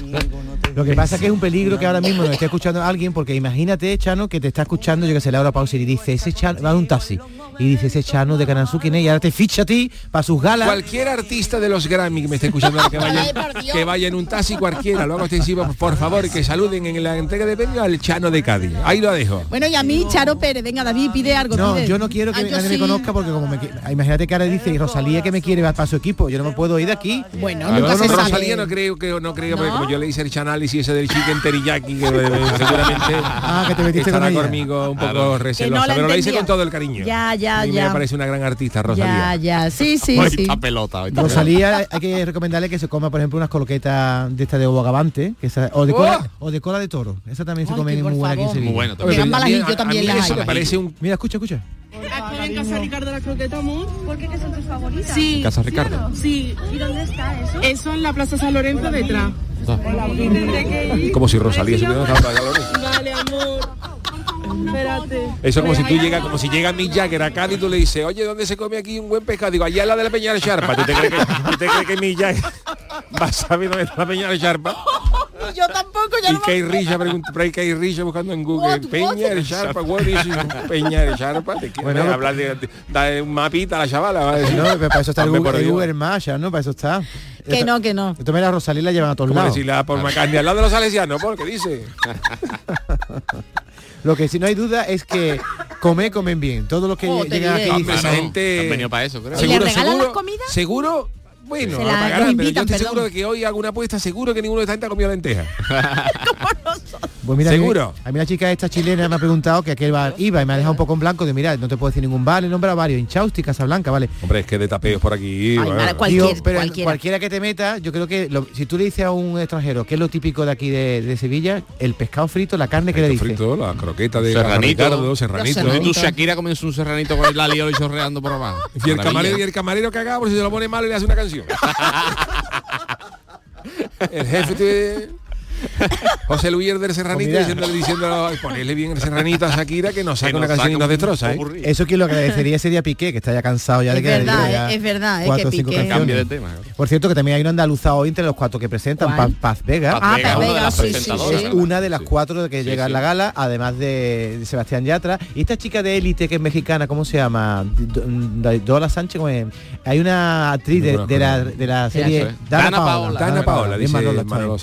Speaker 7: Lo que pasa es que es un peligro que ahora mismo nos esté escuchando alguien, porque imagínate, Chano, que te está escuchando, yo que sé, Laura Pausini, y dice, ese Chano, va en un taxi, y dice, ese Chano de Canal Sur, ¿quién es? Y ahora te ficha a ti para sus galas.
Speaker 1: Cualquier artista de los Grammy que me esté escuchando que vaya, que vaya en un taxi cualquiera, lo hago extensivo, por favor, que saluden en la entrega de premio al Chano de Cádiz. Ahí lo dejo.
Speaker 2: Bueno, y a mí, Charo Pérez, venga, David, pide algo.
Speaker 7: No,
Speaker 2: pide.
Speaker 7: yo no quiero que
Speaker 2: Ah,
Speaker 7: nadie me conozca porque como me qui- imagínate que ahora dice y Rosalía que me quiere va para su equipo, yo no me puedo ir de aquí.
Speaker 2: Bueno,
Speaker 1: Ah,
Speaker 2: nunca
Speaker 1: no,
Speaker 2: se
Speaker 1: no,
Speaker 2: sabe.
Speaker 1: Rosalía no creo que no creo porque
Speaker 2: ¿No?
Speaker 1: como yo le hice el análisis ese del chicken teriyaki que eh, seguramente
Speaker 7: Ah, que te metiste
Speaker 1: estará
Speaker 7: con
Speaker 1: conmigo un poco
Speaker 8: Claro.
Speaker 1: recelosa, pero lo hice con todo el cariño.
Speaker 2: Ya, ya,
Speaker 1: a mí
Speaker 2: ya.
Speaker 1: me parece una gran artista
Speaker 2: Ya,
Speaker 1: Rosalía.
Speaker 2: ya, sí, sí,
Speaker 8: Hoy
Speaker 2: sí.
Speaker 8: está pelota. hoy está pelota.
Speaker 7: Rosalía hay que recomendarle que se coma, por ejemplo, unas coloquetas de esta de bogavante, que esa- o de cola, o de cola de toro. Esa también se
Speaker 2: Ay,
Speaker 7: come
Speaker 2: que por
Speaker 7: muy buena aquí en. Sevilla.
Speaker 8: Muy bueno también.
Speaker 2: yo
Speaker 1: a
Speaker 2: también las
Speaker 1: eso
Speaker 2: hay.
Speaker 1: me parece un
Speaker 7: Mira, escucha, escucha.
Speaker 9: Aquí en Casa Ricardo la croqueta amor.
Speaker 10: ¿Por qué que son tus favoritas?
Speaker 9: Sí.
Speaker 8: Casa Ricardo.
Speaker 9: Sí.
Speaker 10: ¿Y dónde está eso?
Speaker 9: Eso en la Plaza San Lorenzo detrás. Y
Speaker 1: como si Rosalía se hubiera dado.
Speaker 9: Vale, amor. Espérate.
Speaker 1: Eso como si tú llegas, como si llega Mick Jagger a Cádiz y tú le dices, oye, ¿dónde se come aquí un buen pescado? Digo, allá en la de la Peña de Charpa. ¿Tú te crees que, tú te crees que Mick Jagger va a saber dónde está la Peña de Charpa? *laughs*
Speaker 2: Yo tampoco, ya
Speaker 1: Y
Speaker 2: no
Speaker 1: Kay Risha, pregunta, por ahí Kay Risha buscando en Google,
Speaker 2: What,
Speaker 1: Peña de Charpa, what is Peña de Charpa? Te quiero
Speaker 7: Bueno,
Speaker 1: hablar de, de- dar un mapita a la chavala. va a decir.
Speaker 7: No, pero para eso está *laughs* el Google,
Speaker 1: por
Speaker 7: el. Google Maps, ya, ¿no? Para eso está.
Speaker 2: Que no, que no.
Speaker 7: Entonces a Rosalía la llevan a todos lados.
Speaker 1: decirle a Paul McCartney, al lado de los salesianos, ¿por qué dice? *laughs*
Speaker 7: Lo que sí no hay duda es que comer, comen bien. Todos los que
Speaker 2: Oh,
Speaker 7: llegan aquí dicen,
Speaker 1: esa
Speaker 8: no,
Speaker 1: gente...
Speaker 8: han venido para eso, creo.
Speaker 2: ¿Y le regalan las comidas?
Speaker 1: Seguro, bueno,
Speaker 2: la-
Speaker 1: lo pagarán, pero yo estoy
Speaker 2: perdón.
Speaker 1: seguro de que hoy hago una apuesta, seguro que ninguno de esta gente ha comido lentejas. *laughs*
Speaker 7: Pues mira,
Speaker 1: ¿Seguro?
Speaker 7: A mí la chica esta chilena me ha preguntado que a qué bar iba y me ha dejado un poco en blanco de mira, no te puedo decir ningún bar, he nombrado varios, Inchausti, Casablanca, vale.
Speaker 1: Hombre, es que de tapeos por aquí... bueno.
Speaker 2: mara, Cualquier-
Speaker 7: Digo, pero
Speaker 2: cualquiera.
Speaker 7: cualquiera. que te meta, yo creo que lo- si tú le dices a un extranjero qué es lo típico de aquí de, de Sevilla, el pescado frito, la carne que le
Speaker 1: Frito
Speaker 7: dice.
Speaker 1: frito, la croqueta de
Speaker 8: Serranito.
Speaker 1: Ricardo, serranito.
Speaker 8: Y tú, Shakira, comienza un serranito con el alioli chorreando por abajo.
Speaker 1: Y el camarero, y el camarero cagado por si se lo pone malo y le hace una canción. *laughs* el jefe te... *laughs* José Luis del Serranito
Speaker 7: Pues
Speaker 1: diciéndole, diciendo, ponerle bien el serranito a Shakira que nos saca
Speaker 8: Que
Speaker 1: una canción y nos
Speaker 8: un
Speaker 1: destroza, ¿eh?
Speaker 7: Eso que lo agradecería sería Piqué, que está ya cansado ya de que
Speaker 2: verdad, es- verdad, es
Speaker 7: cuatro
Speaker 2: que
Speaker 7: o cinco
Speaker 2: Piqué-
Speaker 7: canciones.
Speaker 8: Cambio de tema.
Speaker 7: Por cierto, que también hay una andaluza hoy entre los cuatro que presentan. Paz, Paz Vega.
Speaker 8: Paz
Speaker 2: Ah,
Speaker 8: Vega,
Speaker 2: Paz
Speaker 8: una de
Speaker 2: Vega,
Speaker 8: las
Speaker 2: sí, sí,
Speaker 8: presentadoras,
Speaker 2: sí.
Speaker 7: es
Speaker 8: ¿verdad?
Speaker 7: una de las
Speaker 8: Sí.
Speaker 7: cuatro que
Speaker 8: Sí,
Speaker 7: llega a la gala, además de Sebastián Yatra. Y esta chica de élite que es mexicana, ¿cómo se llama? Do- Do- Dola Sánchez, ¿cómo es? Hay una actriz de, la, de la serie.
Speaker 8: Dana Paola.
Speaker 1: Dana Paola, dice
Speaker 7: Manolo,
Speaker 1: Manolo,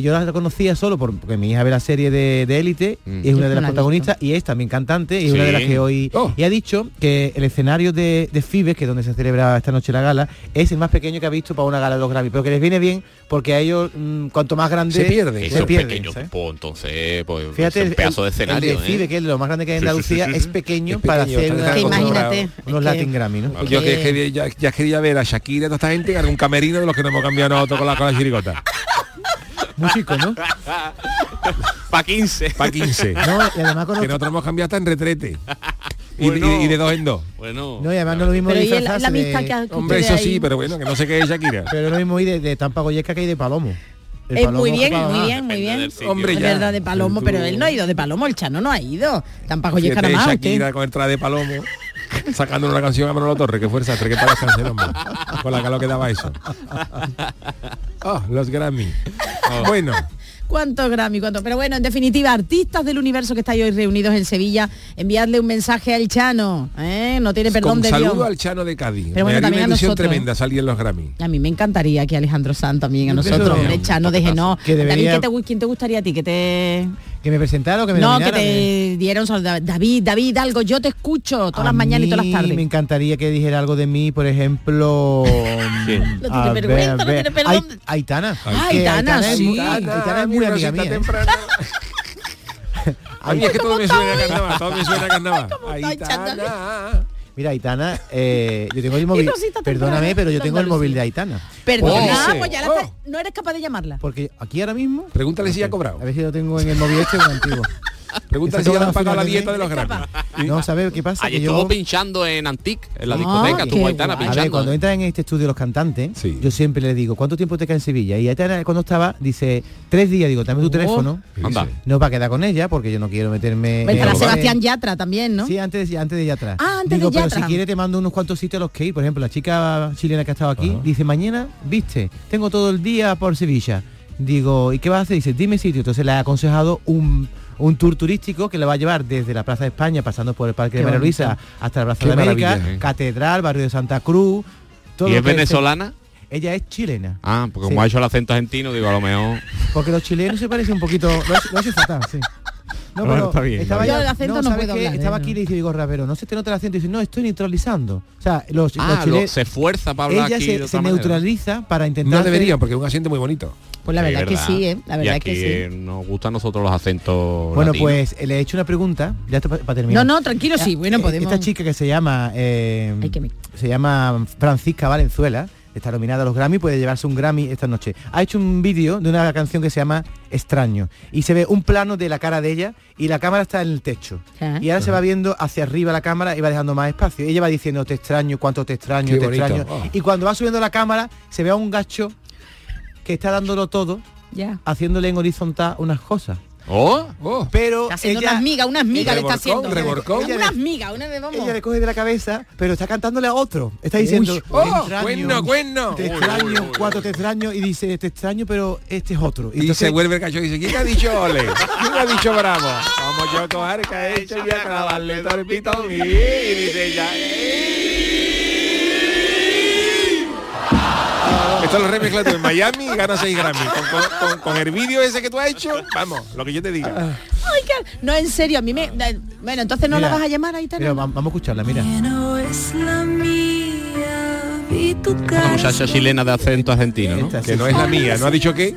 Speaker 7: yo la conocía solo por- porque mi hija ve la serie de de élite
Speaker 8: Mm.
Speaker 7: y es una de las protagonistas y es también cantante y es una de las que hoy
Speaker 1: Oh.
Speaker 7: y ha dicho que el escenario de, de Fibes que es donde se celebra esta noche la gala es el más pequeño que ha visto para una gala de los Grammy pero que les viene bien porque a ellos mm, cuanto más grande
Speaker 1: Se pierde.
Speaker 8: Eso
Speaker 7: se
Speaker 8: es
Speaker 7: pierden,
Speaker 8: pequeño, pues, entonces, pues,
Speaker 7: Fíjate,
Speaker 8: es
Speaker 7: el,
Speaker 8: un pedazo de escenario,
Speaker 7: el de Fibe,
Speaker 8: ¿eh?
Speaker 7: que es lo más grande que hay en
Speaker 8: Sí, sí,
Speaker 7: Andalucía,
Speaker 8: sí, sí,
Speaker 7: es pequeño
Speaker 1: Es
Speaker 7: para
Speaker 1: pequeño,
Speaker 7: hacer
Speaker 1: está
Speaker 7: una-
Speaker 2: imagínate.
Speaker 7: unos Latin Grammy, ¿no?
Speaker 1: Yo que
Speaker 2: que-
Speaker 1: quería, ya, ya quería ver a Shakira y a toda esta gente en algún camerino de los que no hemos cambiado nosotros con la, con la chirigota.
Speaker 7: Músico, ¿no?
Speaker 8: Pa' 15.
Speaker 1: Para 15.
Speaker 7: No, y además con
Speaker 1: que nosotros hemos cambiado hasta en retrete. Y,
Speaker 8: Bueno.
Speaker 1: y- y de dos en dos.
Speaker 8: Bueno.
Speaker 7: no, y además no lo mismo
Speaker 2: Pero y el-
Speaker 7: disfrazarse
Speaker 2: la amistad
Speaker 7: de-
Speaker 2: que ha- que
Speaker 1: Hombre, eso sí, pero bueno, que no sé qué es Shakira.
Speaker 7: Pero es lo mismo ir de, de Tampa Goyesca que hay de Palomo. Palomo
Speaker 2: muy bien, muy bien, muy bien.
Speaker 1: Hombre, ya.
Speaker 2: verdad de Palomo,
Speaker 1: Tú-
Speaker 2: pero él no ha ido de Palomo, el Chano no ha ido. Tampoco llega nada más.
Speaker 1: Shakira con el traje de palomo sacando una canción a Manolo Torre, que fuerza, que para hombre. Con la calor que daba eso. *laughs* Oh, los Grammy. *laughs* Bueno,
Speaker 2: ¿Cuántos Grammy? ¿Cuántos? Pero bueno, en definitiva, artistas del universo que estáis hoy reunidos en Sevilla, enviadle un mensaje al Chano. ¿eh? No tiene perdón
Speaker 1: con
Speaker 2: de
Speaker 1: saludo
Speaker 2: Dios.
Speaker 1: al Chano de Cádiz.
Speaker 2: Pero bueno,
Speaker 1: Me haría
Speaker 2: también
Speaker 1: una ilusión
Speaker 2: nosotros.
Speaker 1: tremenda salir en los Grammy.
Speaker 2: A mí me encantaría que Alejandro Sanz también a nosotros, hombre, Chano de Genó.
Speaker 7: Que debería-
Speaker 2: David, ¿qué te, ¿quién te gustaría a ti? Que te...
Speaker 7: Que me presentara o que me
Speaker 2: No, que
Speaker 7: nominara,
Speaker 2: te diera un saludo. David, David, algo, yo te escucho todas
Speaker 7: A
Speaker 2: las mañanas y todas las tardes.
Speaker 7: Me encantaría que dijera algo de mí, por ejemplo. *laughs*
Speaker 2: No tiene vergüenza, no tiene perdón.
Speaker 7: Ai- Aitana. Que
Speaker 2: Aitana,
Speaker 7: es
Speaker 2: sí.
Speaker 7: muy- Aitana es muy amiga mía.
Speaker 1: A mí *laughs* es que todo me suena a carnaval, todo me suena a carnaval. Aitana.
Speaker 7: Mira, Aitana, eh, yo tengo el *laughs* móvil. Perdóname,
Speaker 2: temprana,
Speaker 7: pero yo tengo el móvil de Aitana.
Speaker 2: Perdona,
Speaker 1: Oh,
Speaker 2: pues ya la
Speaker 1: oh.
Speaker 2: no eres capaz de llamarla.
Speaker 7: Porque aquí ahora mismo.
Speaker 1: Pregúntale si ya ha cobrado.
Speaker 7: A ver si lo tengo en el móvil este o antiguo. *laughs*
Speaker 1: Pregúntale
Speaker 7: Esa
Speaker 1: si ya le han pagado la dieta de los Grammy.
Speaker 7: No, ¿sabes qué pasa?
Speaker 8: Ayer estuvo
Speaker 7: yo,
Speaker 8: pinchando en Antique, en la
Speaker 2: Ah,
Speaker 8: discoteca,
Speaker 2: qué
Speaker 8: tuvo Aitana
Speaker 2: guay.
Speaker 7: a
Speaker 8: pinchando.
Speaker 7: ver, cuando entran en este estudio los cantantes,
Speaker 1: Sí.
Speaker 7: yo siempre les digo, ¿cuánto tiempo te queda en Sevilla? Y cuando estaba, dice, tres días, digo, dame tu
Speaker 2: Oh.
Speaker 7: teléfono.
Speaker 8: Anda.
Speaker 7: No para quedar con ella, porque yo no quiero meterme...
Speaker 2: Para Sebastián Yatra también, ¿no?
Speaker 7: Sí, antes, de- antes de ella atrás.
Speaker 2: Ah, antes
Speaker 7: Digo,
Speaker 2: de
Speaker 7: pero
Speaker 2: Yatra.
Speaker 7: si quiere te mando unos cuantos sitios a los que ir. Por ejemplo, la chica chilena que ha estado aquí dice, mañana, viste, tengo todo el día por Sevilla. Digo, ¿y qué vas a hacer? Dice, dime sitio. Entonces le ha aconsejado un, un tour turístico que le va a llevar desde la Plaza de España, pasando por el Parque
Speaker 2: Qué
Speaker 7: de María. Luisa, hasta la Plaza
Speaker 1: Qué
Speaker 7: de América,
Speaker 1: ¿eh?
Speaker 7: Catedral, Barrio de Santa Cruz. todo
Speaker 8: ¿Y es venezolana?
Speaker 7: Ella es chilena.
Speaker 8: Ah, porque
Speaker 7: Sí.
Speaker 8: como ha hecho el acento argentino, digo, a lo mejor...
Speaker 7: Porque los chilenos se parecen un poquito. Lo lo fatal, sí. No, pero
Speaker 8: está bien,
Speaker 7: estaba
Speaker 2: está Yo el acento no
Speaker 7: ¿sabes
Speaker 2: puedo hablar,
Speaker 7: Estaba
Speaker 2: ¿eh?
Speaker 7: aquí y le dice Diego Rapero, no se te nota el acento y dice, no, estoy neutralizando. O sea, los, los
Speaker 8: Ah, lo- se esfuerza para hablar
Speaker 7: ella
Speaker 8: aquí
Speaker 7: se,
Speaker 8: de
Speaker 7: neutraliza para intentar.
Speaker 1: No deberían, porque es un asiento muy bonito.
Speaker 2: Pues la
Speaker 8: Sí,
Speaker 2: verdad, que sí, ¿eh? La
Speaker 8: Y
Speaker 2: verdad
Speaker 8: aquí
Speaker 2: que sí.
Speaker 8: nos gustan a nosotros los acentos
Speaker 7: Bueno,
Speaker 8: latinos.
Speaker 7: pues eh, le he hecho una pregunta, ya para terminar.
Speaker 2: No, no, tranquilo, sí, bueno,
Speaker 7: Eh,
Speaker 2: podemos...
Speaker 7: Esta chica que se llama eh,
Speaker 2: Ay, que me-
Speaker 7: se llama Francisca Valenzuela, está nominada a los Grammy, puede llevarse un Grammy esta noche. Ha hecho un vídeo de una canción que se llama Extraño y se ve un plano de la cara de ella y la cámara está en el techo.
Speaker 2: Ah.
Speaker 7: Y ahora se va viendo hacia arriba la cámara y va dejando más espacio. Y ella va diciendo te extraño, cuánto te extraño,
Speaker 1: Qué
Speaker 7: te
Speaker 1: bonito.
Speaker 7: extraño.
Speaker 1: Oh.
Speaker 7: Y cuando va subiendo la cámara se ve a un gacho que está dándolo todo,
Speaker 2: Ya.
Speaker 7: haciéndole en horizontal unas cosas.
Speaker 8: ¿Oh?
Speaker 1: Oh,
Speaker 7: Pero
Speaker 2: Está haciendo
Speaker 7: ella,
Speaker 2: unas migas, unas migas le está haciendo.
Speaker 1: reborcón.
Speaker 2: Unas migas, una de vamos.
Speaker 7: ella le coge de la cabeza, pero está cantándole a otro. Está diciendo,
Speaker 1: Uy,
Speaker 7: "Te
Speaker 1: oh,
Speaker 7: extraño,
Speaker 1: cuerno, cuerno.
Speaker 7: Te extraño,
Speaker 8: uy, uy, uy.
Speaker 7: cuatro te extraño, y dice, te extraño, pero este es otro.
Speaker 1: y se vuelve el cacho y dice, ¿quién ha dicho ole? ¿Quién ha dicho bravo? Como yo coger que he hecho y a clavarle pitón y, dice ella. Esto lo remezclas tú en Miami y ganas 6 Grammy. Con, con- con- con el vídeo ese que tú has hecho, vamos, lo que yo te diga.
Speaker 2: Ay, que- No, en serio, a mí me... Bueno, entonces no
Speaker 7: Mira,
Speaker 2: la vas a llamar ahí
Speaker 7: va- vamos a escucharla, mira.
Speaker 8: Una muchacha chilena de acento argentino, ¿no?
Speaker 7: Esta,
Speaker 1: Que
Speaker 7: sí.
Speaker 1: no es la mía, ¿no ha dicho qué?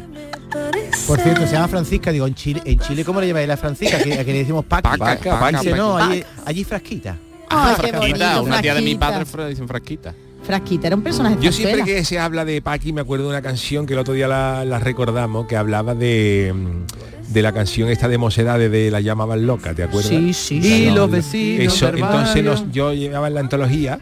Speaker 7: Por cierto, se llama Francisca, digo, en Chile, en Chile ¿cómo le llamáis la Francisca? Que, a que le decimos.
Speaker 8: Paca,
Speaker 1: Paca,
Speaker 8: paca,
Speaker 7: Dice,
Speaker 8: paca.
Speaker 7: no, allí, allí frasquita.
Speaker 2: Ay, qué
Speaker 8: Frasquita,
Speaker 2: bonito,
Speaker 8: una tía de mi
Speaker 2: Frasquita.
Speaker 8: padre dicen frasquita.
Speaker 2: Frasquita, era un personaje
Speaker 1: Yo siempre que se habla de Paqui me acuerdo de una canción que el otro día la, la recordamos que hablaba de, mm, de la canción esta de Mocedades de La llamaban loca, ¿te acuerdas?
Speaker 2: Sí, sí,
Speaker 7: Y
Speaker 2: sí.
Speaker 7: los vecinos
Speaker 1: Eso,
Speaker 7: del
Speaker 1: entonces nos- yo llevaba en la antología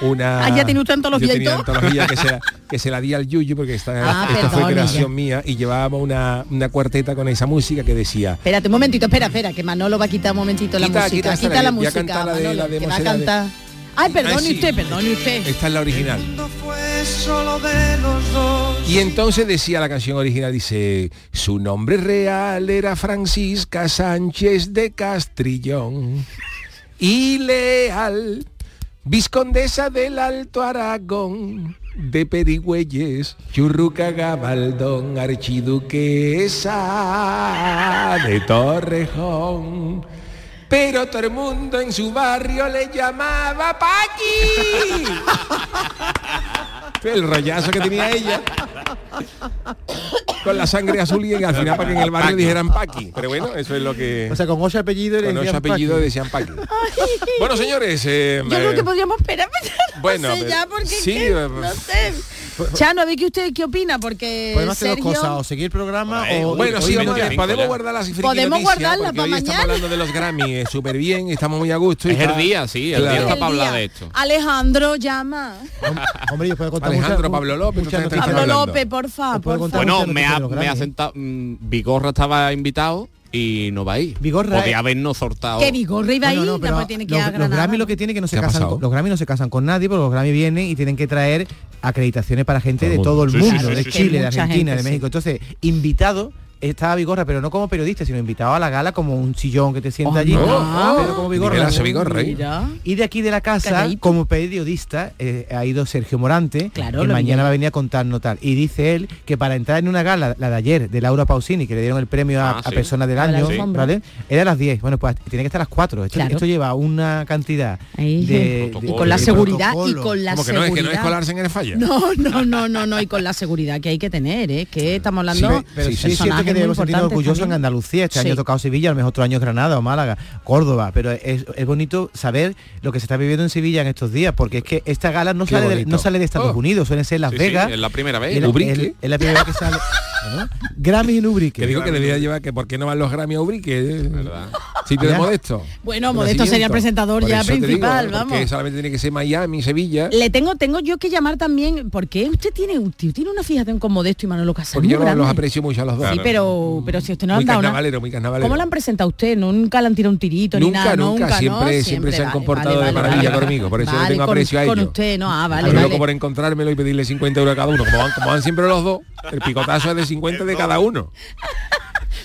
Speaker 1: una...
Speaker 2: Ah, ¿ya tiene usted antología
Speaker 1: yo
Speaker 2: y
Speaker 1: tenía
Speaker 2: todo?
Speaker 1: antología que se, la, *laughs* que se la di al Yuyu porque esta,
Speaker 2: Ah,
Speaker 1: esta fue creación
Speaker 2: ya.
Speaker 1: mía y llevábamos una, una cuarteta con esa música que decía
Speaker 2: Espérate un momentito, espera, espera, que Manolo va a quitar un momentito la música.
Speaker 1: quita,
Speaker 2: la música,
Speaker 1: cantar la de-
Speaker 2: Manolo,
Speaker 1: la de
Speaker 2: que va a cantar. Ay, perdone
Speaker 1: Ay, sí.
Speaker 2: usted, perdone usted.
Speaker 1: Esta es la original. Y entonces decía la canción original, dice, su nombre real era Francisca Sánchez de Castrillón y leal, viscondesa del Alto Aragón, de Perigüeyes, Churruca Gabaldón, archiduquesa de Torrejón. Pero todo el mundo en su barrio le llamaba Paqui. el rollazo que tenía ella con la sangre azul y al final para que en el barrio dijeran Paqui. Pero bueno, eso es lo que...
Speaker 7: O sea, con ocho apellidos le
Speaker 1: con ocho
Speaker 7: decían
Speaker 1: apellidos
Speaker 7: Paqui.
Speaker 1: decían Paqui. Bueno, señores, eh,
Speaker 2: Yo creo
Speaker 1: eh,
Speaker 2: que podríamos esperar.
Speaker 1: bueno,
Speaker 2: no sé ya,
Speaker 1: pero-
Speaker 2: porque
Speaker 1: sí, eh,
Speaker 2: no sé. Chano, a ver qué usted qué opina, porque
Speaker 7: Podemos hacer
Speaker 2: Sergio...
Speaker 7: dos cosas, o seguir el programa o...
Speaker 1: bueno,
Speaker 7: o
Speaker 1: sí, vamos, podemos guardar las friki
Speaker 2: Podemos
Speaker 1: noticias,
Speaker 2: guardarla
Speaker 1: porque
Speaker 2: para
Speaker 1: hoy estamos
Speaker 2: mañana.
Speaker 1: hablando de los Grammy eh, súper bien, estamos muy a gusto. y
Speaker 8: Es el
Speaker 1: está-
Speaker 8: día, sí, el día está para
Speaker 2: El
Speaker 8: hablar de esto.
Speaker 2: Alejandro llama.
Speaker 7: Hombre, yo puedo contar
Speaker 1: Alejandro, Pablo López.
Speaker 2: Pablo. López, porfa.
Speaker 7: contar
Speaker 8: Bueno, me ha, sentado... mm, Vigorra estaba invitado y no va a ir.
Speaker 7: Vigorra,
Speaker 8: Podía
Speaker 7: eh.
Speaker 8: habernos sortado.
Speaker 2: Que Vigorra iba a ir,
Speaker 7: Bueno, no, pero
Speaker 2: después tiene que
Speaker 7: los, los. Grammy lo que tiene que no se
Speaker 1: ¿Qué ha
Speaker 7: casan con, los Grammy no se casan con nadie porque los Grammy vienen y tienen que traer acreditaciones para gente de
Speaker 1: Todo el
Speaker 7: todo el
Speaker 8: mundo.
Speaker 7: mundo,
Speaker 8: Sí, sí,
Speaker 7: de. Chile, de Argentina,
Speaker 2: gente,
Speaker 7: de
Speaker 2: sí.
Speaker 7: México. Entonces, invitado estaba Vigorra, pero no como periodista, sino invitado a la gala como un sillón que te sienta
Speaker 2: Oh,
Speaker 7: allí.
Speaker 2: no.
Speaker 7: Pero como Vigorra.
Speaker 1: ¿eh?
Speaker 7: Y de aquí de la casa,
Speaker 2: Calladito.
Speaker 7: como periodista, eh, ha ido Sergio Morante,
Speaker 2: Claro,
Speaker 7: que mañana va a venir a contarnos tal. Y dice él que para entrar en una gala, la de ayer, de Laura Pausini, que le dieron el premio a,
Speaker 8: Ah,
Speaker 7: a
Speaker 8: sí.
Speaker 7: persona del
Speaker 2: A
Speaker 7: año. Era a las 10. Bueno, pues tiene que estar a las 4. Esto,
Speaker 2: Claro.
Speaker 7: esto lleva una cantidad
Speaker 2: Ahí,
Speaker 7: de,
Speaker 2: y con la seguridad y con la
Speaker 1: Como que no,
Speaker 2: seguridad.
Speaker 1: es que no es colarse en el falla.
Speaker 2: No, no, no, no, no, y con la seguridad que hay que tener, ¿eh? que estamos hablando
Speaker 7: Sí, pero sí,
Speaker 2: de
Speaker 7: es cierto
Speaker 2: personajes
Speaker 7: que debemos sentirnos orgullosos en
Speaker 2: también.
Speaker 7: Andalucía. Este
Speaker 2: Sí.
Speaker 7: año ha tocado Sevilla, a lo mejor otro año es Granada o Málaga, Córdoba, pero es, es bonito saber lo que se está viviendo en Sevilla en estos días, porque es que esta gala no,
Speaker 1: Qué
Speaker 7: sale de, no sale de Estados
Speaker 1: Oh.
Speaker 7: Unidos, suelen ser Las
Speaker 8: Sí, sí,
Speaker 7: Vegas.
Speaker 8: es la primera vez.
Speaker 7: Es la,
Speaker 1: Ubrique.
Speaker 7: es- es la primera vez que sale. Grammy en Ubrique.
Speaker 1: Que digo que debería llevar que por qué no van los Grammy a Ubrique, eh?
Speaker 8: ¿Verdad?
Speaker 1: Sitio de. Modesto.
Speaker 2: Bueno, Modesto sería el presentador
Speaker 1: Por
Speaker 2: ya
Speaker 1: digo,
Speaker 2: principal, vamos.
Speaker 1: solamente tiene que ser Miami, Sevilla.
Speaker 2: Le tengo, tengo yo que llamar también, porque usted tiene un tío, tiene una fijación con Modesto y Manolo Casal.
Speaker 1: Porque yo los,
Speaker 2: grande.
Speaker 1: los aprecio mucho a los dos.
Speaker 2: Sí, pero, pero si usted no
Speaker 1: muy
Speaker 2: han dado
Speaker 1: muy carnavalero.
Speaker 2: ¿Cómo le han presentado a usted? Nunca le han tirado un tirito ni nada,
Speaker 1: nunca,
Speaker 2: nunca,
Speaker 1: siempre,
Speaker 2: ¿no?
Speaker 1: siempre se han
Speaker 2: vale,
Speaker 1: comportado
Speaker 2: vale,
Speaker 1: de maravilla
Speaker 2: vale.
Speaker 1: conmigo, por eso
Speaker 2: Vale,
Speaker 1: le tengo
Speaker 2: con-
Speaker 1: aprecio a
Speaker 2: Con
Speaker 1: ellos.
Speaker 2: usted, no, ah,
Speaker 1: A
Speaker 2: vale,
Speaker 1: loco por encontrármelo y pedirle 50 euros a cada uno. Como van, como van siempre los dos, el picotazo es de 50 de cada uno.